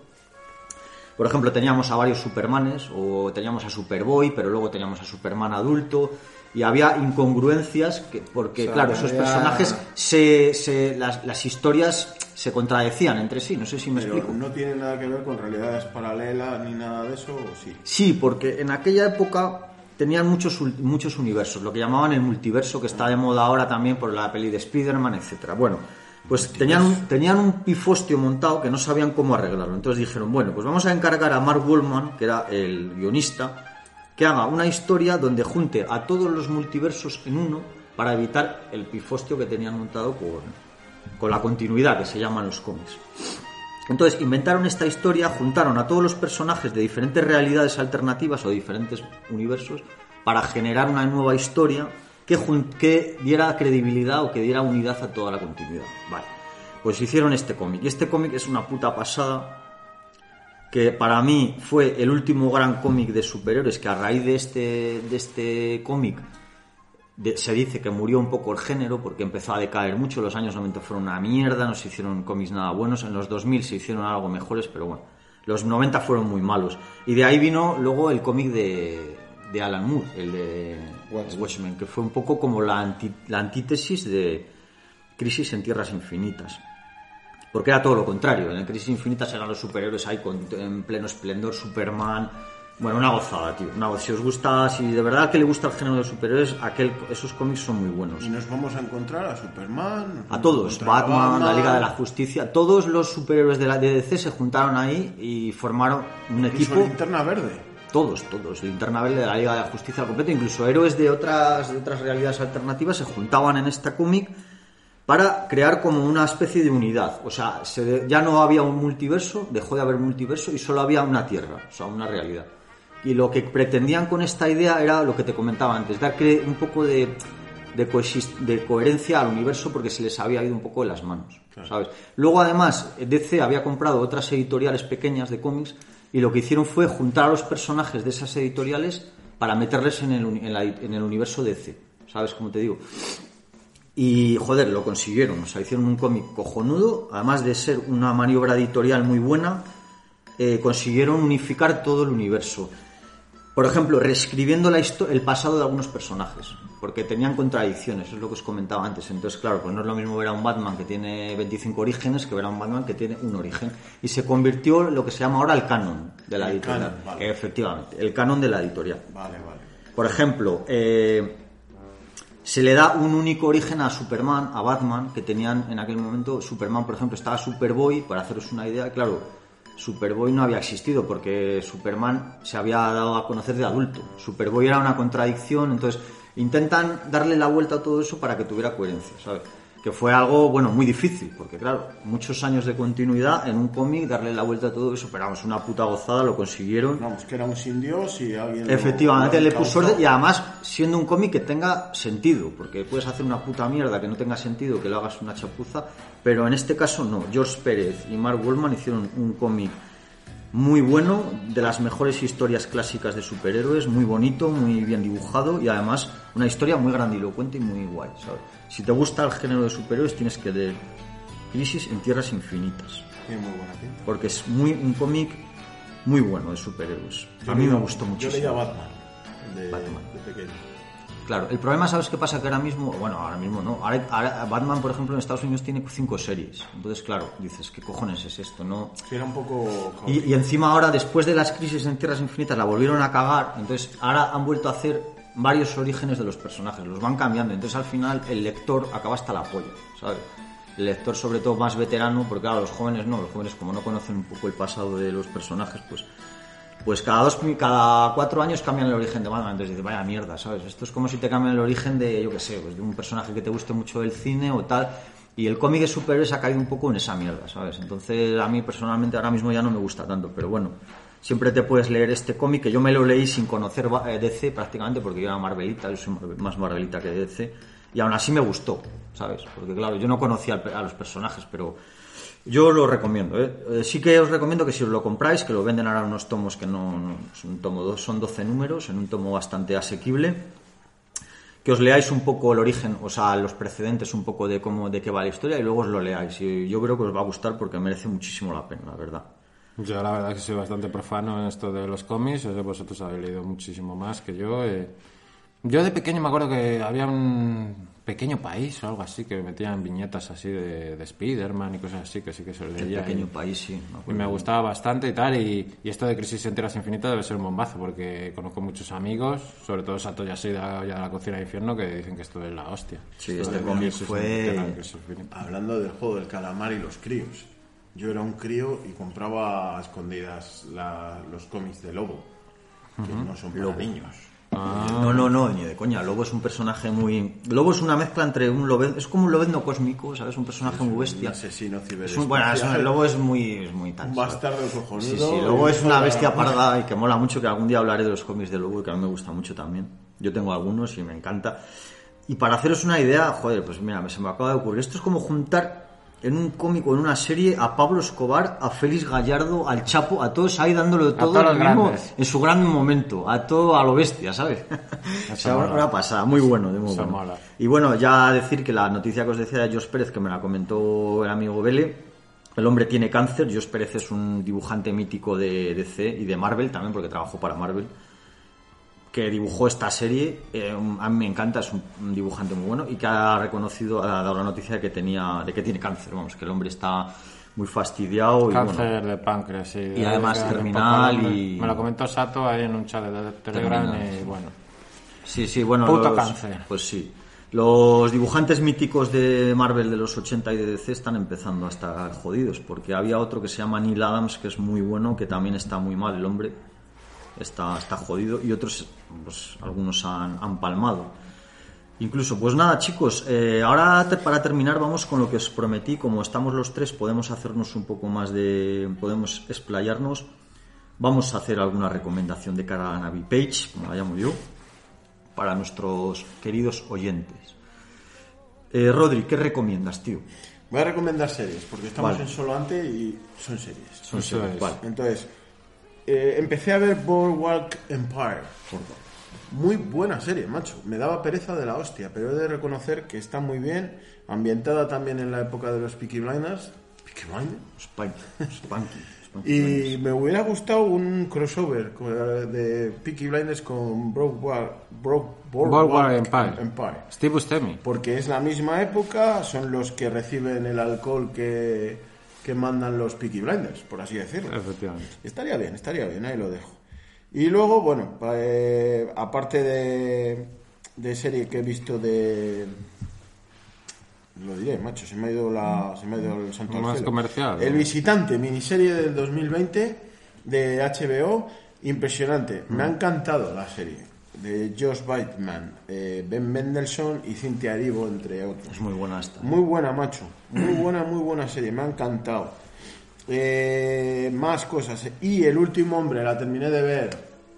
Por ejemplo, teníamos a varios Supermanes, o teníamos a Superboy, pero luego teníamos a Superman adulto, y había incongruencias, que, porque, O sea, claro, esos había- personajes, se, se- las, las historias se contradecían entre sí, no sé si me Pero explico. no tiene nada que ver con realidades paralelas ni nada de eso, ¿o sí? Sí, porque en aquella época tenían muchos, muchos universos, lo que llamaban el multiverso, que está de moda ahora también por la peli de Spider-Man, etcétera. Bueno, pues tenían un, tenían un pifostio montado que no sabían cómo arreglarlo. Entonces dijeron, bueno, pues vamos a encargar a Mark Wallman, que era el guionista, que haga una historia donde junte a todos los multiversos en uno para evitar el pifostio que tenían montado con, con la continuidad que se llaman los cómics. Entonces inventaron esta historia, juntaron a todos los personajes de diferentes realidades alternativas o diferentes universos para generar una nueva historia que, que diera credibilidad o que diera unidad a toda la continuidad. Vale, pues hicieron este cómic. Y este cómic es una puta pasada que para mí fue el último gran cómic de superhéroes que a raíz de este, de este cómic se dice que murió un poco el género porque empezó a decaer mucho. Los años 90 fueron una mierda, no se hicieron cómics nada buenos. En los 2000 se hicieron algo mejores, pero bueno, los 90 fueron muy malos. Y de ahí vino luego el cómic de, de Alan Moore, el de Watchmen. Watchmen, que fue un poco como la, anti- la antítesis de Crisis en Tierras Infinitas. Porque era todo lo contrario. En Crisis Infinitas eran los superhéroes ahí con, en pleno esplendor, Superman, Bueno, una gozada, tío. Una, si os gusta, si de verdad que le gusta el género de superhéroes, aquel, esos cómics son muy buenos. Y nos vamos a encontrar a Superman. A todos, Batman, la Liga de la Justicia, todos los superhéroes de la DDC se juntaron ahí y formaron un Incluso equipo. Linterna Verde. Todos, todos. Linterna Verde de la Liga de la Justicia al completo, incluso héroes de otras, de otras realidades alternativas se juntaban en esta cómic para crear como una especie de unidad. O sea, se ya no había un multiverso, dejó de haber multiverso y solo había una Tierra, o sea, una realidad. Y lo que pretendían con esta idea era lo que te comentaba antes, dar un poco de, de, de coherencia al universo porque se les había ido un poco de las manos, ¿sabes? Luego, además, DC había comprado otras editoriales pequeñas de cómics y lo que hicieron fue juntar a los personajes de esas editoriales para meterles en el, en el universo DC, ¿sabes cómo te digo? Y joder, lo consiguieron. O sea, hicieron un cómic cojonudo. Además de ser una maniobra editorial muy buena, eh, consiguieron unificar todo el universo. Por ejemplo, reescribiendo la el pasado de algunos personajes. Porque tenían contradicciones, es lo que os comentaba antes. Entonces, claro, pues no es lo mismo ver a un Batman que tiene 25 orígenes que ver a un Batman que tiene un origen. Y se convirtió en lo que se llama ahora el canon de la El editorial. canon, vale. Efectivamente, el canon de la editorial. Vale, vale. Por ejemplo, eh, se le da un único origen a Superman, a Batman, que tenían en aquel momento. Superman, por ejemplo, estaba Superboy, para haceros una idea, claro, Superboy no había existido porque Superman se había dado a conocer de adulto. Superboy era una contradicción, entonces intentan darle la vuelta a todo eso para que tuviera coherencia, ¿sabes? Que fue algo, bueno, muy difícil, porque claro, muchos años de continuidad en un cómic, darle la vuelta a todo eso, pero vamos, una puta gozada, lo consiguieron. Vamos, que era un sin Dios y alguien. Efectivamente, lo le puso orden y además siendo un cómic que tenga sentido, porque puedes hacer una puta mierda que no tenga sentido, que lo hagas una chapuza, pero en este caso no. George Pérez y Mark Wallman hicieron un cómic muy bueno, de las mejores historias clásicas de superhéroes, muy bonito, muy bien dibujado y además una historia muy grandilocuente y muy guay, ¿sabes? Si te gusta el género de superhéroes tienes que leer Crisis en Tierras Infinitas, Tiene muy buena pinta. porque es muy un cómic muy bueno de superhéroes. A mí me gustó muchísimo. Yo leía Batman. De, Batman. de pequeño. Claro, el problema, ¿sabes qué pasa? Que ahora mismo, bueno, ahora mismo no. Ahora, ahora Batman, por ejemplo, en Estados Unidos tiene cinco series. Entonces, claro, dices, ¿qué cojones es esto? No. Sí, era un poco. Y, y encima ahora, después de las crisis en Tierras Infinitas, la volvieron a cagar. Entonces, ahora han vuelto a hacer varios orígenes de los personajes. Los van cambiando. Entonces, al final, el lector acaba hasta la polla, ¿sabes? El lector, sobre todo, más veterano, porque claro, los jóvenes no. Los jóvenes, como no conocen un poco el pasado de los personajes, pues pues cada dos cada cuatro años cambian el origen de Batman entonces dices vaya mierda sabes esto es como si te cambian el origen de yo qué sé pues de un personaje que te guste mucho del cine o tal y el cómic de superhéroes ha caído un poco en esa mierda sabes entonces a mí personalmente ahora mismo ya no me gusta tanto pero bueno siempre te puedes leer este cómic que yo me lo leí sin conocer eh, DC prácticamente porque yo era Marvelita yo soy más Marvelita que DC y aún así me gustó sabes porque claro yo no conocía a los personajes pero yo lo recomiendo, ¿eh? Eh, Sí que os recomiendo que si os lo compráis, que lo venden ahora unos tomos que no, un tomo son 12 números, en un tomo bastante asequible, que os leáis un poco el origen, o sea, los precedentes un poco de cómo, de qué va la historia y luego os lo leáis. Y yo creo que os va a gustar porque merece muchísimo la pena, la verdad. Yo la verdad que soy bastante profano en esto de los cómics, vosotros habéis leído muchísimo más que yo. eh. Yo de pequeño me acuerdo que había un pequeño país o algo así que metían viñetas así de, de Spider-Man y cosas así que sí que se El leía. pequeño y- país, sí. me Y me gustaba bastante y tal, y, y esto de Crisis en Tierras Infinitas debe ser un bombazo, porque conozco muchos amigos, sobre todo Satoshi Yasei de la, de la Cocina de Infierno, que dicen que esto es la hostia. Sí, Esto este cómic fue-. Hablando del juego del calamar y los críos. Yo era un crío y compraba a escondidas la- los cómics de Lobo, que no son para Lobo. niños. No, no, no, ni de coña. Lobo es un personaje muy. Lobo es una mezcla entre un lobezno. Es como un lobezno cósmico, ¿sabes? Un personaje muy Un bestia. asesino Es ciberespacial. un, bueno, es un- el lobo es muy, es muy tal. Un bastardo cojonudo. Sí, sí, Lobo es una un bestia parda y que mola mucho, que algún día hablaré de los cómics de Lobo y que a mí me gusta mucho también. Yo tengo algunos y me encanta. Y para haceros una idea, joder, pues mira, se me acaba de ocurrir. Esto es como juntar en un cómic o en una serie a Pablo Escobar, a Félix Gallardo, al Chapo, a todos ahí dándolo todo el mismo- en su gran momento, a todo a lo bestia, ¿sabes? o sea, una pasada, muy bueno, de muy bueno. mola. Y bueno, ya decir que la noticia que os decía de Jos Pérez, que me la comentó el amigo Vele, el hombre tiene cáncer. Jos Pérez es un dibujante mítico de DC y de Marvel también, porque trabajó para Marvel, que dibujó esta serie. eh, a mí me encanta, es un, un dibujante muy bueno y que ha reconocido, ha dado la noticia de que, tenía, de que tiene cáncer. Vamos, que el hombre está muy fastidiado y Cáncer bueno, de páncreas, sí. Y además terminal y- Me lo comentó Sato ahí en un chat de Telegram Terminal. y bueno. Sí, sí, bueno. Puto los- cáncer. Pues sí. Los dibujantes míticos de Marvel de los 80 y de DC están empezando a estar jodidos, porque había otro que se llama Neil Adams, que es muy bueno, que también está muy mal el hombre, está, está jodido, y otros, pues algunos han, han palmado. Incluso, pues nada, chicos, eh, ahora te- para terminar vamos con lo que os prometí, como estamos los tres, podemos hacernos un poco más de, podemos explayarnos, vamos a hacer alguna recomendación de cara a Navi Page, como la llamo yo, para nuestros queridos oyentes. Eh, Rodri, ¿qué recomiendas, tío? Voy a recomendar series, porque estamos Vale. en solo antes y son series. Son series, es. vale. Entonces, eh, empecé a ver Boardwalk Empire. Muy buena serie, macho. Me daba pereza de la hostia, pero he de reconocer que está muy bien. Ambientada también en la época de los Peaky Blinders. Peaky Blinders. Spike- Spunky Y me hubiera gustado un crossover con- de Peaky Blinders con Boardwalk Empire. Empire. Steve Buscemi. Porque es la misma época, son los que reciben el alcohol que, que mandan los Peaky Blinders, por así decirlo. Efectivamente. Estaría bien, estaría bien, ahí lo dejo. Y luego, bueno, eh, aparte de, de serie que he visto de... Lo diré, macho, se me ha ido, la, se me ha ido el santo al Más cielo. comercial, El ¿no? visitante, miniserie del 2020 de HBO, impresionante. Me ha encantado la serie de Josh Bateman, eh, Ben Mendelssohn y Cynthia Erivo, entre otros. Es muy buena esta. Muy buena, macho. Muy buena, muy buena serie. Me ha encantado. Eh, más cosas. Y El último hombre, la terminé de ver.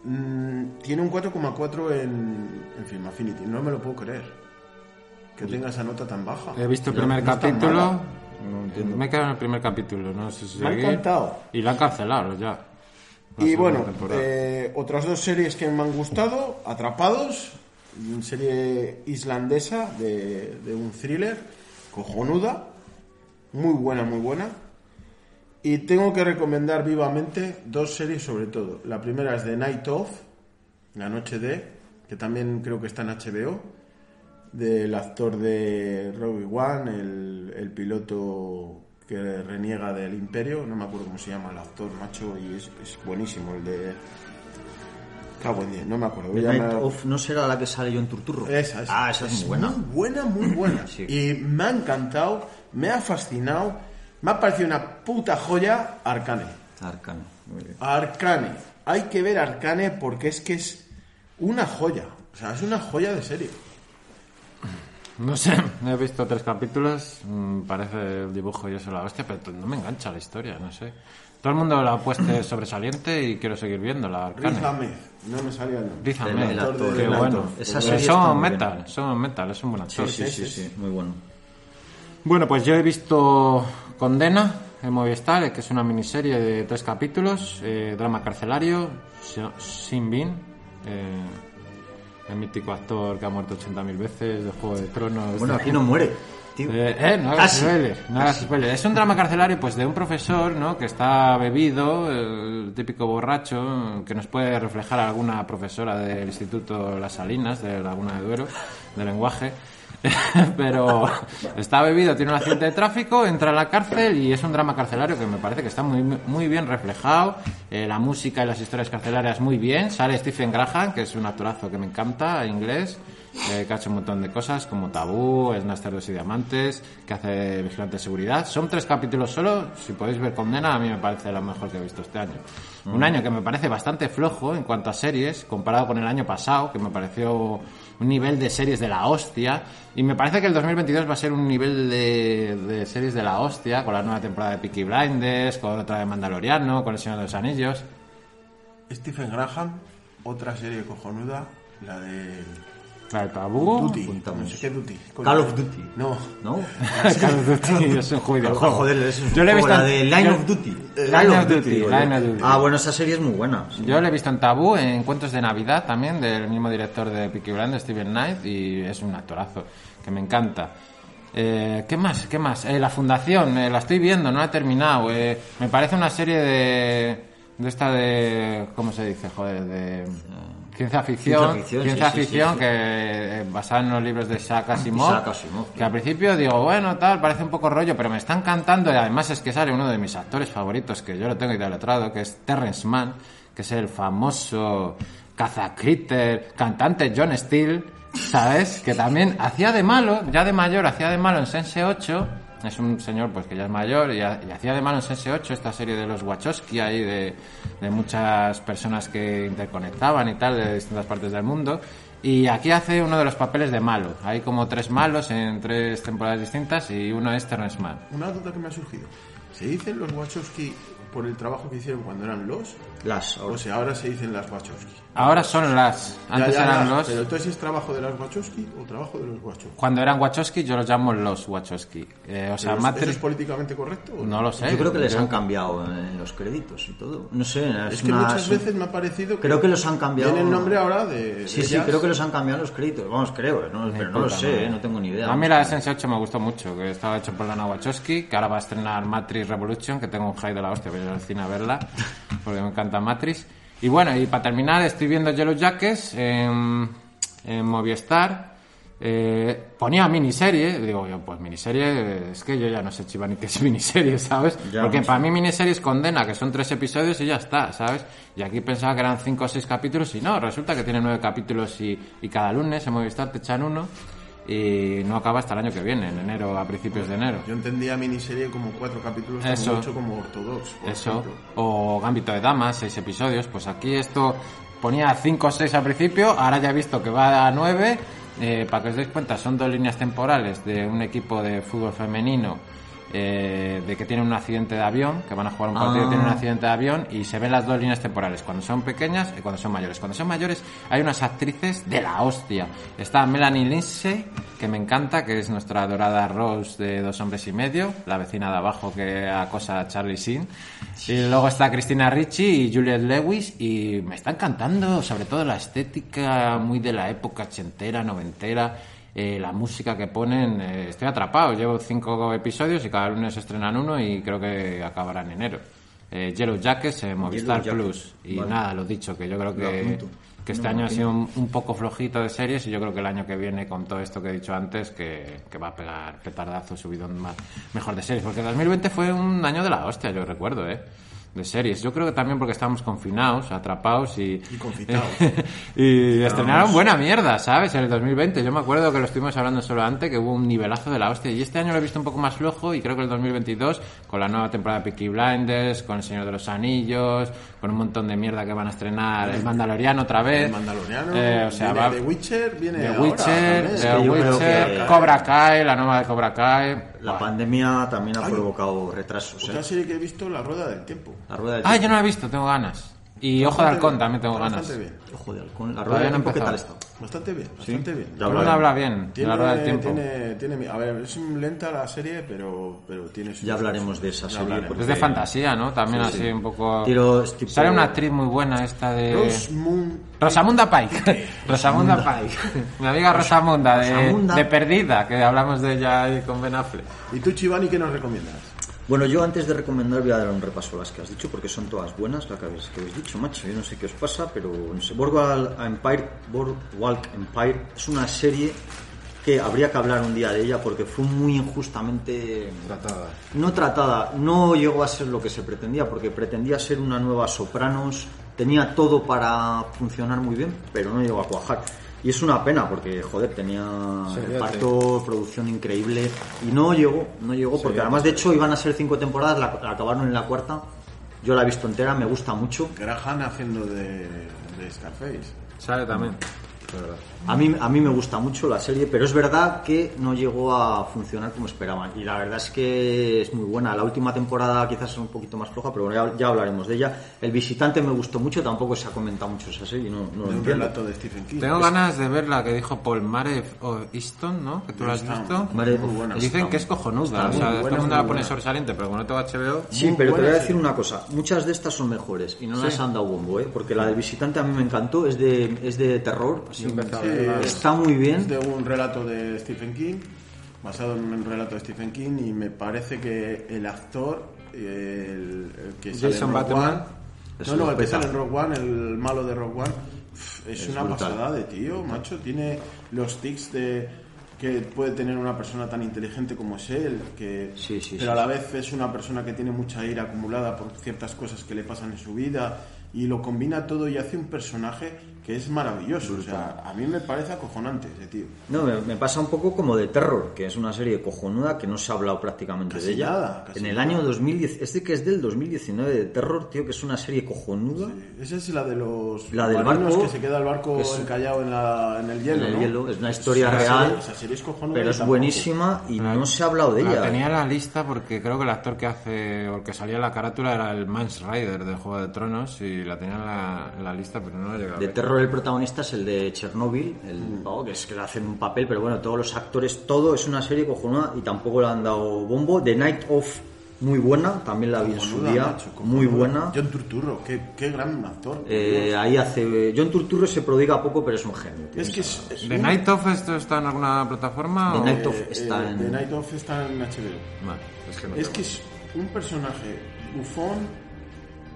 Mm, tiene un 4,4 en, en Film Affinity. No me lo puedo creer. Que tenga esa nota tan baja. He visto el No- primer no capítulo. mala. Me he quedado en el primer capítulo, no sé si Me ha encantado. Y la han cancelado ya. Y bueno, eh, otras dos series que me han gustado, Atrapados, una serie islandesa de, de un thriller, cojonuda, muy buena, muy buena. Y tengo que recomendar vivamente dos series sobre todo. La primera es The Night Of, La Noche de, que también creo que está en HBO, del actor de Robbie One, el, el piloto que reniega del imperio, no me acuerdo cómo se llama el actor, macho, y es, es buenísimo, el de... Cago en diez, no me acuerdo. voy The a Night llamar- of no será la que sale yo en Turturro. esa, esa. Ah, esa es, muy buena. Muy buena, muy buena. Sí. Y me ha encantado, me ha fascinado, me ha parecido una puta joya Arcane. Arcane. Muy bien. Arcane. Hay que ver Arcane porque es que es una joya. O sea, es una joya de serie. No sé, he visto tres capítulos, mm, parece el dibujo y eso la hostia, pero no me engancha la historia, no sé. Todo el mundo la ha puesto sobresaliente y quiero seguir viendo la Riz Arcane. Ahmed, no me salía el qué bueno. Esa serie son metal, son metal, es un buen actor. Sí, sí, sí, sí, sí, muy bueno. Bueno, pues yo he visto Condena en Movistar, que es una miniserie de tres capítulos, eh, drama carcelario, Shin Bin, eh, el mítico actor que ha muerto 80.000 veces de Juego de Tronos. Bueno, aquí no muere, tío. Eh, eh, no hagas no hagas. Es un drama carcelario pues de un profesor, ¿no? Que está bebido, el típico borracho, que nos puede reflejar alguna profesora del Instituto Las Salinas, de Laguna de Duero, de lenguaje. Pero está bebido, tiene un accidente de tráfico, entra a la cárcel y es un drama carcelario que me parece que está muy, muy bien reflejado. Eh, la música y las historias carcelarias muy bien. Sale Stephen Graham, que es un actorazo que me encanta, inglés eh, que ha hecho un montón de cosas como Tabú, Es Nastardos y Diamantes, que hace Vigilante de Seguridad. Son tres capítulos solo, si podéis ver Condena, a mí me parece lo mejor que he visto este año. Un año que me parece bastante flojo en cuanto a series, comparado con el año pasado, que me pareció un nivel de series de la hostia, y me parece que el 2022 va a ser un nivel de, series de la hostia, con la nueva temporada de Peaky Blinders, con otra de Mandaloriano, con El Señor de los Anillos. Stephen Graham, otra serie cojonuda, la de La de Tabú. Duty. apuntamos. No sé qué Duty. Call of Duty. No. ¿No? Call of Duty es un videojuego. Joder, es un Yo le he juego, visto la en- de Line yo- of Duty. Line of Duty, digo Line of Duty. Ah, bueno, esa serie es muy buena. sí. Yo lo he visto en Tabú, en Cuentos de Navidad también, del mismo director de Peaky Blinders, Steven Knight, y es un actorazo que me encanta. Eh, ¿Qué más? ¿Qué más? Eh, la Fundación, eh, la estoy viendo, no la he terminado. eh, me parece una serie de, de esta de... ¿Cómo se dice? Joder, de... Ciencia ficción, Ciencia ficción, ciencia sí, sí, ficción sí, sí. que basada en los libros de Isaac Asimov, Isaac Asimov, que al principio digo, bueno, tal, parece un poco rollo, pero me está encantando y además es que sale uno de mis actores favoritos, que yo lo tengo idolatrado, que es Terrence Mann, que es el famoso cazacritter, cantante John Steele, ¿sabes? Que también hacía de malo, ya de mayor, hacía de malo en Sense 8, es un señor pues que ya es mayor y, ha- y hacía de malo en Sense 8 esta serie de los Wachowski ahí de, de muchas personas que interconectaban y tal de distintas partes del mundo y aquí hace uno de los papeles de malo hay como tres malos en tres temporadas distintas y uno es Terrence Mann Una duda que me ha surgido. ¿Se dicen los Wachowski por el trabajo que hicieron cuando eran los? Las, O sea, ahora se dicen las Wachowski. ahora son las antes Ya, ya, eran ya, los Pero entonces es trabajo de las Wachowski o trabajo de los Wachowski. cuando eran Wachowski yo los llamo los Wachowski Eh, o sea Pero ¿Eso Matrix es políticamente correcto? o no lo sé Yo creo que les han cambiado en los créditos y todo. No sé, es, Es que una- muchas es- veces me ha parecido que Creo que los han cambiado. Tiene el nombre ahora de. Sí, de sí, ellas. creo que los han cambiado los créditos. Vamos, creo, ¿no? pero no lo sé. ¿eh? no tengo ni idea. A mí la Sense 8 me gustó mucho, que estaba hecho por Lana Wachowski, que ahora va a estrenar Matrix Revolution, que tengo un high de la hostia, voy a ir al cine a verla, porque me encanta Matrix. Y bueno, y para terminar, estoy viendo Yellow Jackets en, en Movistar. Eh, ponía miniserie, digo yo, pues miniserie, es que yo ya no sé chiva ni qué es miniserie, ¿sabes? Ya, Porque no sé. para mí miniserie es condena, que son tres episodios y ya está, ¿sabes? Y aquí pensaba que eran cinco o seis capítulos y no, resulta que tiene nueve capítulos y, y cada lunes en Movistar te echan uno y no acaba hasta el año que viene, en enero, a principios de enero. Yo entendía miniserie como cuatro capítulos, como Eso. mucho como ortodox. por Eso, ejemplo. o Gambito de Damas, seis episodios, pues aquí esto ponía cinco o seis al principio, ahora ya he visto que va a nueve, eh, para que os deis cuenta, son dos líneas temporales de un equipo de fútbol femenino eh, de que tienen un accidente de avión, que van a jugar un partido y Ah. tienen un accidente de avión y se ven las dos líneas temporales, cuando son pequeñas y cuando son mayores. Cuando son mayores hay unas actrices de la hostia. Está Melanie Lindsay, que me encanta, que es nuestra adorada Rose de Dos Hombres y Medio, la vecina de abajo que acosa a Charlie Sheen. Y luego está Cristina Ricci y Juliette Lewis y me está encantando sobre todo la estética muy de la época ochentera, noventera. Eh, la música que ponen, eh, estoy atrapado. Llevo cinco episodios y cada lunes estrenan uno y creo que acabará en enero. Eh, Yellow Jackets en Movistar Plus. Y vale. nada, lo dicho, que yo creo que, que este No, año ha sido un, un poco flojito de series y yo creo que el año que viene, con todo esto que he dicho antes, que, que va a pegar petardazo subido más, mejor de series. Porque 2020 fue un año de la hostia, yo recuerdo, ¿eh? De series. Yo creo que también porque estábamos confinados, atrapados y... Y confitados. y estrenaron buena mierda, ¿sabes? En el 2020. Yo me acuerdo que lo estuvimos hablando solo antes, que hubo un nivelazo de la hostia. Y este año lo he visto un poco más flojo y creo que el 2022, con la nueva temporada de Peaky Blinders, con El Señor de los Anillos, con un montón de mierda que van a estrenar, El Mandaloriano otra vez. El Mandaloriano. Eh, o sea, viene va... The Witcher viene The ahora Witcher, The creo Witcher, Cobra Kai, la nueva de Cobra Kai. La Buah. pandemia también ha Ay. provocado retrasos. Otra ¿eh? serie que he visto, La Rueda del Tiempo. La rueda del Ah, yo tiempo. no la he visto, tengo ganas. Y Ojo de Halcón también tengo ganas. Bien. Ojo de halcón. La rueda del tiempo, ¿qué tal empezado. está? Bastante bien, bastante bien. Mundo hablaremos. habla bien Tiene, la rueda del tiempo. tiene, tiene- a ver, es lenta la serie, pero, pero tiene Ya hablaremos de esa Ya serie. porque- Es de fantasía, ¿no? También Sí, así sí. un poco... Tiro es tipo- Sale una actriz muy buena esta de... Rosamunda Pike. Rosamunda Pike. Mi amiga Rosamunda de, Rosamunda. de Perdida, que hablamos de ella ahí con Ben Affleck. ¿Y tú, Chivani, qué nos recomiendas? Bueno, yo antes de recomendar voy a dar un repaso a las que has dicho porque son todas buenas las que habéis, que habéis dicho, macho. Yo no sé qué os pasa, pero no sé. Boardwalk Empire, Boardwalk Empire es una serie que habría que hablar un día de ella porque fue muy injustamente Tratada. no tratada, no llegó a ser lo que se pretendía, porque pretendía ser una nueva Sopranos, tenía todo para funcionar muy bien, pero no llegó a cuajar. Y es una pena, porque, joder, tenía reparto, producción increíble, y no llegó, no llegó, porque además, de hecho, iban a ser cinco temporadas, la, la acabaron en la cuarta, yo la he visto entera, me gusta mucho. Graham haciendo de, de Scarface. Sale también. A mí, a mí me gusta mucho la serie, pero es verdad que no llegó a funcionar como esperaban. Y la verdad es que es muy buena. La última temporada quizás es un poquito más floja, pero bueno, ya, ya hablaremos de ella. El visitante me gustó mucho, tampoco se ha comentado mucho esa serie, no, no lo un entiendo. relato de Stephen King. Tengo ganas de ver la que dijo Paul Mare o Easton, ¿no? Que tú la has visto. Mare- muy buena. Dicen que es cojonuda. O sea, muy todo buena, el mundo la pone buena. sobresaliente, pero como no tengo HBO... Sí, Muy pero te voy buena a decir una cosa. Muchas de estas son mejores y no las han dado bombo, ¿eh? Porque la del visitante a mí me encantó, es de, es de terror. así, está muy bien. Es de un relato de Stephen King, basado en un relato de Stephen King, y me parece que el actor, el, el que sale Jason en Rogue Bateman. One, Eso no, no, el que peta. sale en Rogue One, el malo de Rogue One, es, Es una brutal. pasada de tío, macho. Tiene los tics de que puede tener una persona tan inteligente como es él, que Sí, sí, pero sí, a la vez es una persona que tiene mucha ira acumulada por ciertas cosas que le pasan en su vida y lo combina todo y hace un personaje que es maravilloso. O sea, a mí me parece acojonante ese tío. No, me, me pasa un poco como de Terror, que es una serie cojonuda que no se ha hablado prácticamente Casi de ella. nada, casi en el nada. año 2010, este que es del 2019 de Terror, tío, que es una serie cojonuda. Esa es la de los La del barco, que se queda el barco es- encallado en, la- en el hielo. en el ¿no? hielo, es una historia Esa real, serie- esa serie es cojonuda pero es tampoco. buenísima y no se ha hablado de La ella. tenía en la lista porque creo que el actor que hace o el que salía en la carátula era el Mans Rider de Juego de Tronos y la tenía en la, en la lista pero no la llegaba a De ver. terror el protagonista es el de Chernobyl, el pavo que es que le hacen un papel, pero bueno, todos los actores, todo es una serie cojonuda y tampoco le han dado bombo. The Night of, muy buena, también la vi en su día, muy buena. John Turturro, qué, qué gran actor. Eh, ahí hace. John Turturro se prodiga poco, pero es un genio. es que es, es ¿The un- Night Of esto está en alguna plataforma? The o- Night of eh, está eh, en. The Night of está en HBO. Vale, es que no Es que es un personaje bufón,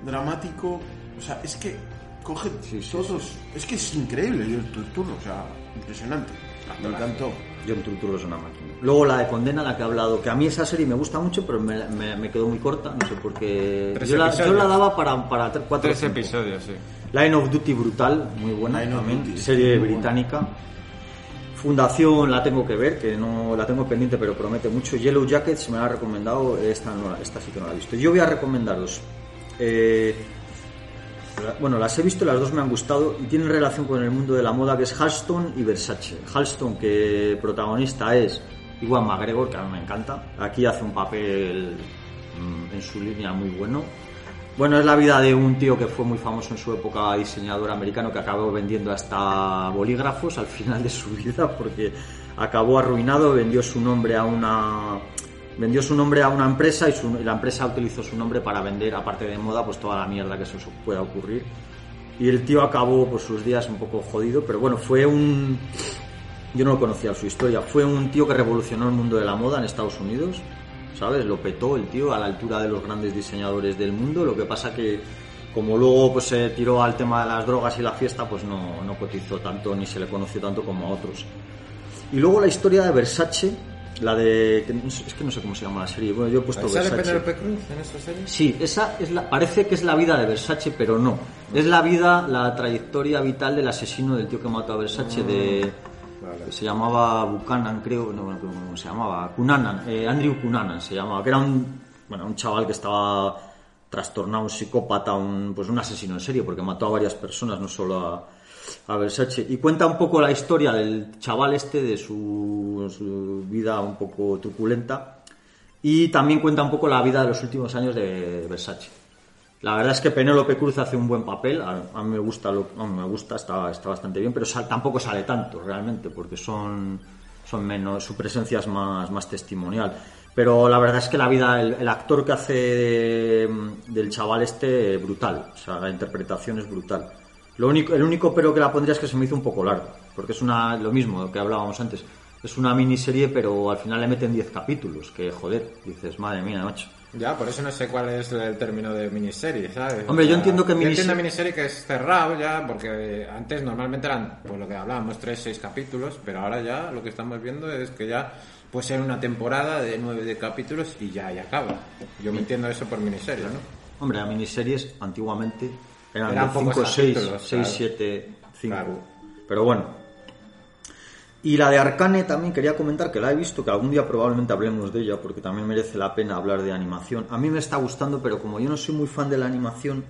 dramático, o sea, es que coge Sí, sí, todos, es que es increíble el Turturro, o sea, impresionante. Me encantó. John Turturro es una máquina. Luego la de Condena, la que he hablado, que a mí esa serie me gusta mucho, pero me, me- me quedó muy corta, no sé por qué. Yo la, yo la daba para, para cuatro Tres cinco. episodios, sí. Line of Duty brutal, muy buena Line of también, Duty, serie buena. británica. Fundación la tengo que ver, que no la tengo pendiente, pero promete mucho. Yellow Jackets me la ha recomendado, esta, no, esta sí que no la he visto. Yo voy a recomendaros. eh, bueno, las he visto, las dos me han gustado y tienen relación con el mundo de la moda, que es Halston y Versace. Halston, que protagonista es Iwan McGregor, que a mí me encanta. Aquí hace un papel mm, en su línea muy bueno. Bueno, es la vida de un tío que fue muy famoso en su época, diseñador americano, que acabó vendiendo hasta bolígrafos al final de su vida porque acabó arruinado, vendió su nombre a una vendió su nombre a una empresa y, su- y la empresa utilizó su nombre para vender, aparte de moda, pues toda la mierda que se os pueda ocurrir. Y el tío acabó por sus días un poco jodido, pero bueno, fue un... Yo no lo conocía su historia. Fue un tío que revolucionó el mundo de la moda en Estados Unidos. ¿Sabes? Lo petó el tío a la altura de los grandes diseñadores del mundo. Lo que pasa que como luego pues se tiró al tema de las drogas y la fiesta, pues no, no cotizó tanto ni se le conoció tanto como a otros. Y luego la historia de Versace, la de... es que no sé cómo se llama la serie. Bueno, yo he puesto ¿Sale Versace. Penélope Cruz en esta serie? Sí, esa es la, parece que es la vida de Versace, pero no. Es la vida, la trayectoria vital del asesino del tío que mató a Versace de... que Se llamaba Buchanan, creo, no, bueno, ¿cómo se llamaba? Cunanan, eh, Andrew Cunanan se llamaba, que era un, bueno, un chaval que estaba trastornado, un psicópata, un, pues un asesino en serie, porque mató a varias personas, no solo a, a Versace. Y cuenta un poco la historia del chaval este, de su, vida un poco truculenta. Y también cuenta un poco la vida de los últimos años de Versace. La verdad es que Penélope Cruz hace un buen papel, a, mí me gusta, lo- me gusta está, bastante bien, pero tampoco sale tanto realmente, porque son, menos, su presencia es más, testimonial. Pero la verdad es que la vida, el, actor que hace de- del chaval este, brutal, o sea, la interpretación es brutal. Lo único, el único pero que la pondría es que se me hizo un poco largo, porque es una, lo mismo que hablábamos antes, es una miniserie, pero al final le meten 10 capítulos, que joder, dices, madre mía, macho. Ya, por eso no sé cuál es el término de miniserie, ¿sabes? Hombre, yo entiendo que Yo miniserie- entiendo miniserie que es cerrado ya, porque antes normalmente eran, pues lo que hablábamos, tres, seis capítulos, pero ahora ya lo que estamos viendo es que ya puede ser una temporada de nueve de capítulos y ya, ya acaba. Yo me entiendo eso por miniserie, ¿no? Hombre, las miniseries antiguamente eran, Eran de pocos 5, 6, capítulos, 6, claro. 7, 5. Claro. Pero bueno. Y la de Arcane también quería comentar que la he visto, que algún día probablemente hablemos de ella, porque también merece la pena hablar de animación. A mí me está gustando, pero como yo no soy muy fan de la animación,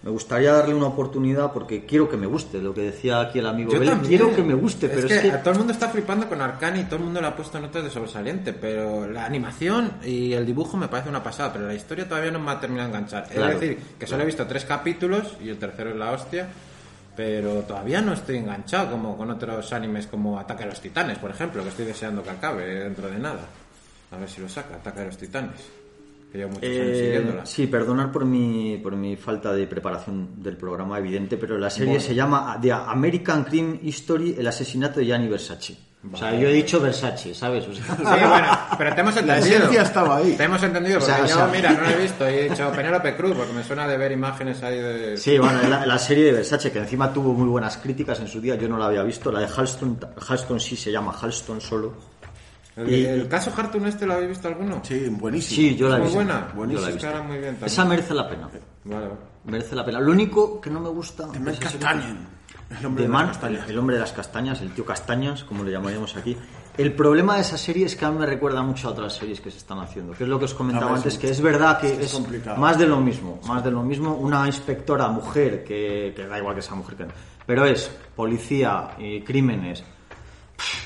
me gustaría darle una oportunidad porque quiero que me guste, lo que decía aquí el amigo Yo Belén. también. Quiero que me guste, pero es es que, que... todo el mundo está flipando con Arcane y todo el mundo le ha puesto notas de sobresaliente, pero la animación y el dibujo me parece una pasada, pero la historia todavía no me ha terminado de enganchar. Claro. es decir, que solo he visto tres capítulos y el tercero es la hostia, pero todavía no estoy enganchado como con otros animes como Ataque a los Titanes, por ejemplo, que estoy deseando que acabe dentro de nada. A ver si lo saca, Ataque a los Titanes. Que llevo muchos años Eh, siguiéndola. sí, perdonar por mi, por mi falta de preparación del programa, evidente, pero la serie Bueno. se llama The American Crime History, el asesinato de Gianni Versace. O sea, yo he dicho Versace, ¿sabes? O sea, Sí, bueno, pero te hemos La entendido. esencia estaba ahí. Te hemos entendido, porque O sea, o yo, sea- mira, no lo he visto. Y he dicho Penélope Cruz, porque me suena de ver imágenes ahí de... Sí, bueno, la, la serie de Versace, que encima tuvo muy buenas críticas en su día, yo no la había visto. La de Halston, Halston sí se llama Halston solo. ¿El, Y- el caso Hartun este lo habéis visto alguno? Sí, buenísimo. Sí, yo la he Muy visto. buena. Yo Es que visto. ahora muy bien también. Esa merece la pena. Vale, vale. Merece la pena. Lo único que no me gusta... Que me castañen. El hombre de de las Man, castañas. el hombre de las castañas, el tío Castañas, como le llamaríamos aquí. El problema de esa serie es que a mí me recuerda mucho a otras series que se están haciendo, que es lo que os comentaba antes, que es verdad que Es es, complicado. más de lo mismo, más de lo mismo, una inspectora mujer, que, que da igual que sea mujer, que, pero es policía y crímenes.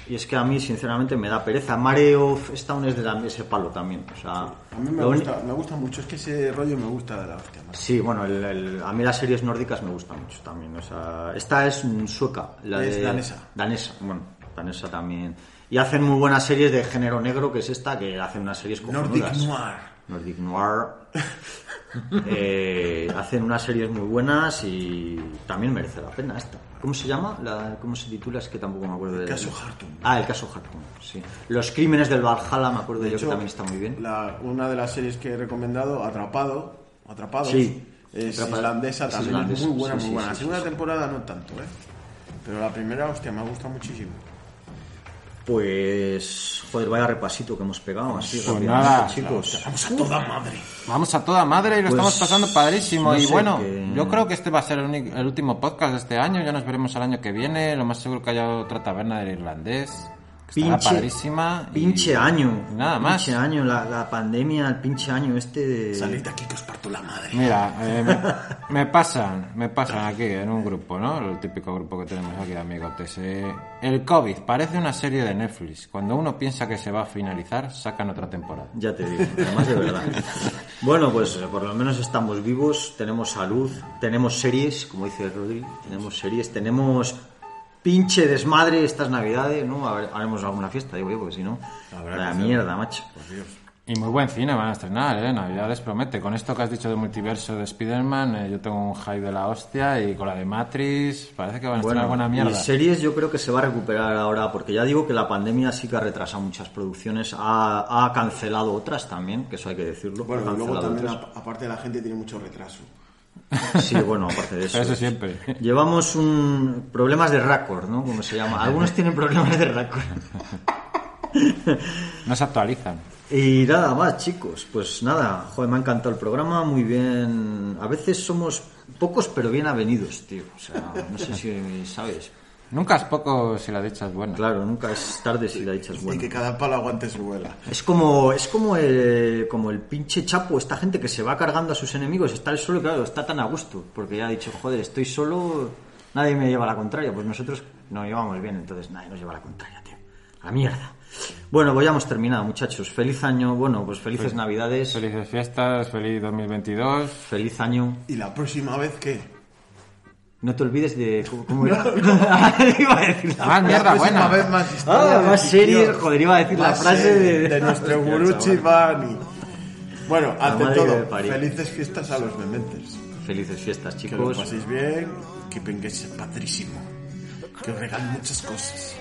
Y es que a mí, sinceramente, me da pereza. Mareo Stone es de ese palo también. O sea, A mí me gusta, me gusta mucho. Es que ese rollo me gusta de la hostia. más. Sí, bueno, el- el- a mí las series nórdicas me gustan mucho también. O sea, esta es sueca. La Es de- danesa. Danesa, bueno, danesa también. Y hacen muy buenas series de género negro, que es esta, que hacen unas series cojonudas. Nordic Noir. Nordic Noir. Eh, hacen unas series muy buenas y también merece la pena esta. ¿Cómo se llama? La- ¿Cómo se titula? Es que tampoco me acuerdo de caso Hartung. Ah, el caso Hartung, sí. Los crímenes del Valhalla, me acuerdo De yo hecho, que también está muy bien. la- una de las series que he recomendado, Atrapado, Atrapados, Sí. es Atrapado. islandesa Es también, islandesa, muy buena, sí, muy buena. sí, la segunda temporada no tanto, ¿eh? Pero la primera, hostia, me ha gustado muchísimo. Pues, joder, vaya repasito que hemos pegado así Pues rápidamente, nada. chicos. Vamos a toda madre. Vamos a toda madre y lo Pues, estamos pasando padrísimo. no y bueno, que- yo creo que este va a ser el, único- el último podcast de este año. Ya nos veremos el año que viene. Lo más seguro que haya otra taberna del irlandés. Pinche, padrísima. y- pinche año. y nada más. Pinche año, la, la pandemia, el pinche año este de... Salid de aquí que os parto la madre. Mira, eh, me, me pasan, me pasan aquí en un grupo, ¿no? El típico grupo que tenemos aquí de amigotes. eh, el COVID parece una serie de Netflix. Cuando uno piensa que se va a finalizar, sacan otra temporada. Ya te digo, además de verdad. bueno, pues eh, por lo menos estamos vivos, tenemos salud, tenemos series, como dice Rodri, tenemos series, tenemos pinche desmadre estas navidades, ¿no? Haremos alguna fiesta, digo yo, porque si no, la mierda, macho. Y muy buen cine van a estrenar, ¿eh? Navidades promete. Con esto que has dicho del multiverso de Spider-Man, eh, yo tengo un hype de la hostia. Y con la de Matrix, parece que van a estrenar buena y mierda. series yo creo que se va a recuperar ahora, porque ya digo que la pandemia sí que ha retrasado muchas producciones, ha, ha cancelado otras también, que eso hay que decirlo. Bueno, y luego también, aparte la gente tiene mucho retraso. Sí, bueno, aparte de eso. Eso siempre. Llevamos un problemas de récord, ¿no? Como se llama. Algunos tienen problemas de récord. No se actualizan. Y nada más, chicos. Pues nada, joder, me ha encantado el programa, muy bien. A veces somos pocos pero bien avenidos, tío. O sea, no sé si sabes. Nunca es poco si la dicha es buena. Claro, nunca es tarde si la dicha es Y buena. que cada palo aguante su vuela. Es como, es como el, como el pinche chapo, esta gente que se va cargando a sus enemigos, está el solo, claro, está tan a gusto, porque ya ha dicho, joder, estoy solo, nadie me lleva la contraria, pues nosotros nos llevamos bien, entonces nadie nos lleva la contraria, tío. A mierda. Bueno, pues ya hemos terminado, muchachos. Feliz año, bueno, pues felices navidades, Felices fiestas, feliz 2022. feliz año. ¿Y la próxima vez qué? No te olvides de... ¿Cómo, era? iba a decir la- Más mierda buena. vez más historia Ah, de más series, joder, iba a decir la frase de- de nuestro gurú. Chivani. Bueno, ante todo, felices fiestas a los mementes. Felices fiestas, Que lo chicos. paséis bien, que vengáis padrísimo. Que os regalen muchas cosas.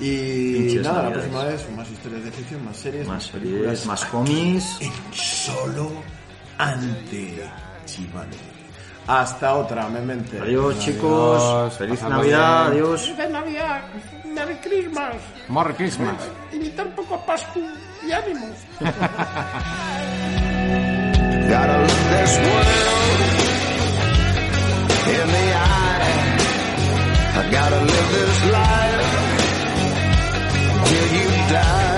Y Pinches nada, la próxima vez más historias de ficción, más series, Más películas más cómics. en solo ante Chivani. Hasta otra, me mente. Adiós, chicos. Adiós. Feliz Hasta Navidad. Bien. Adiós. Feliz Navidad. Merry Christmas. Merry Christmas. Invitar un poco a Pascu y ánimos. Gotta look this world in the eye. I gotta live this life till you die.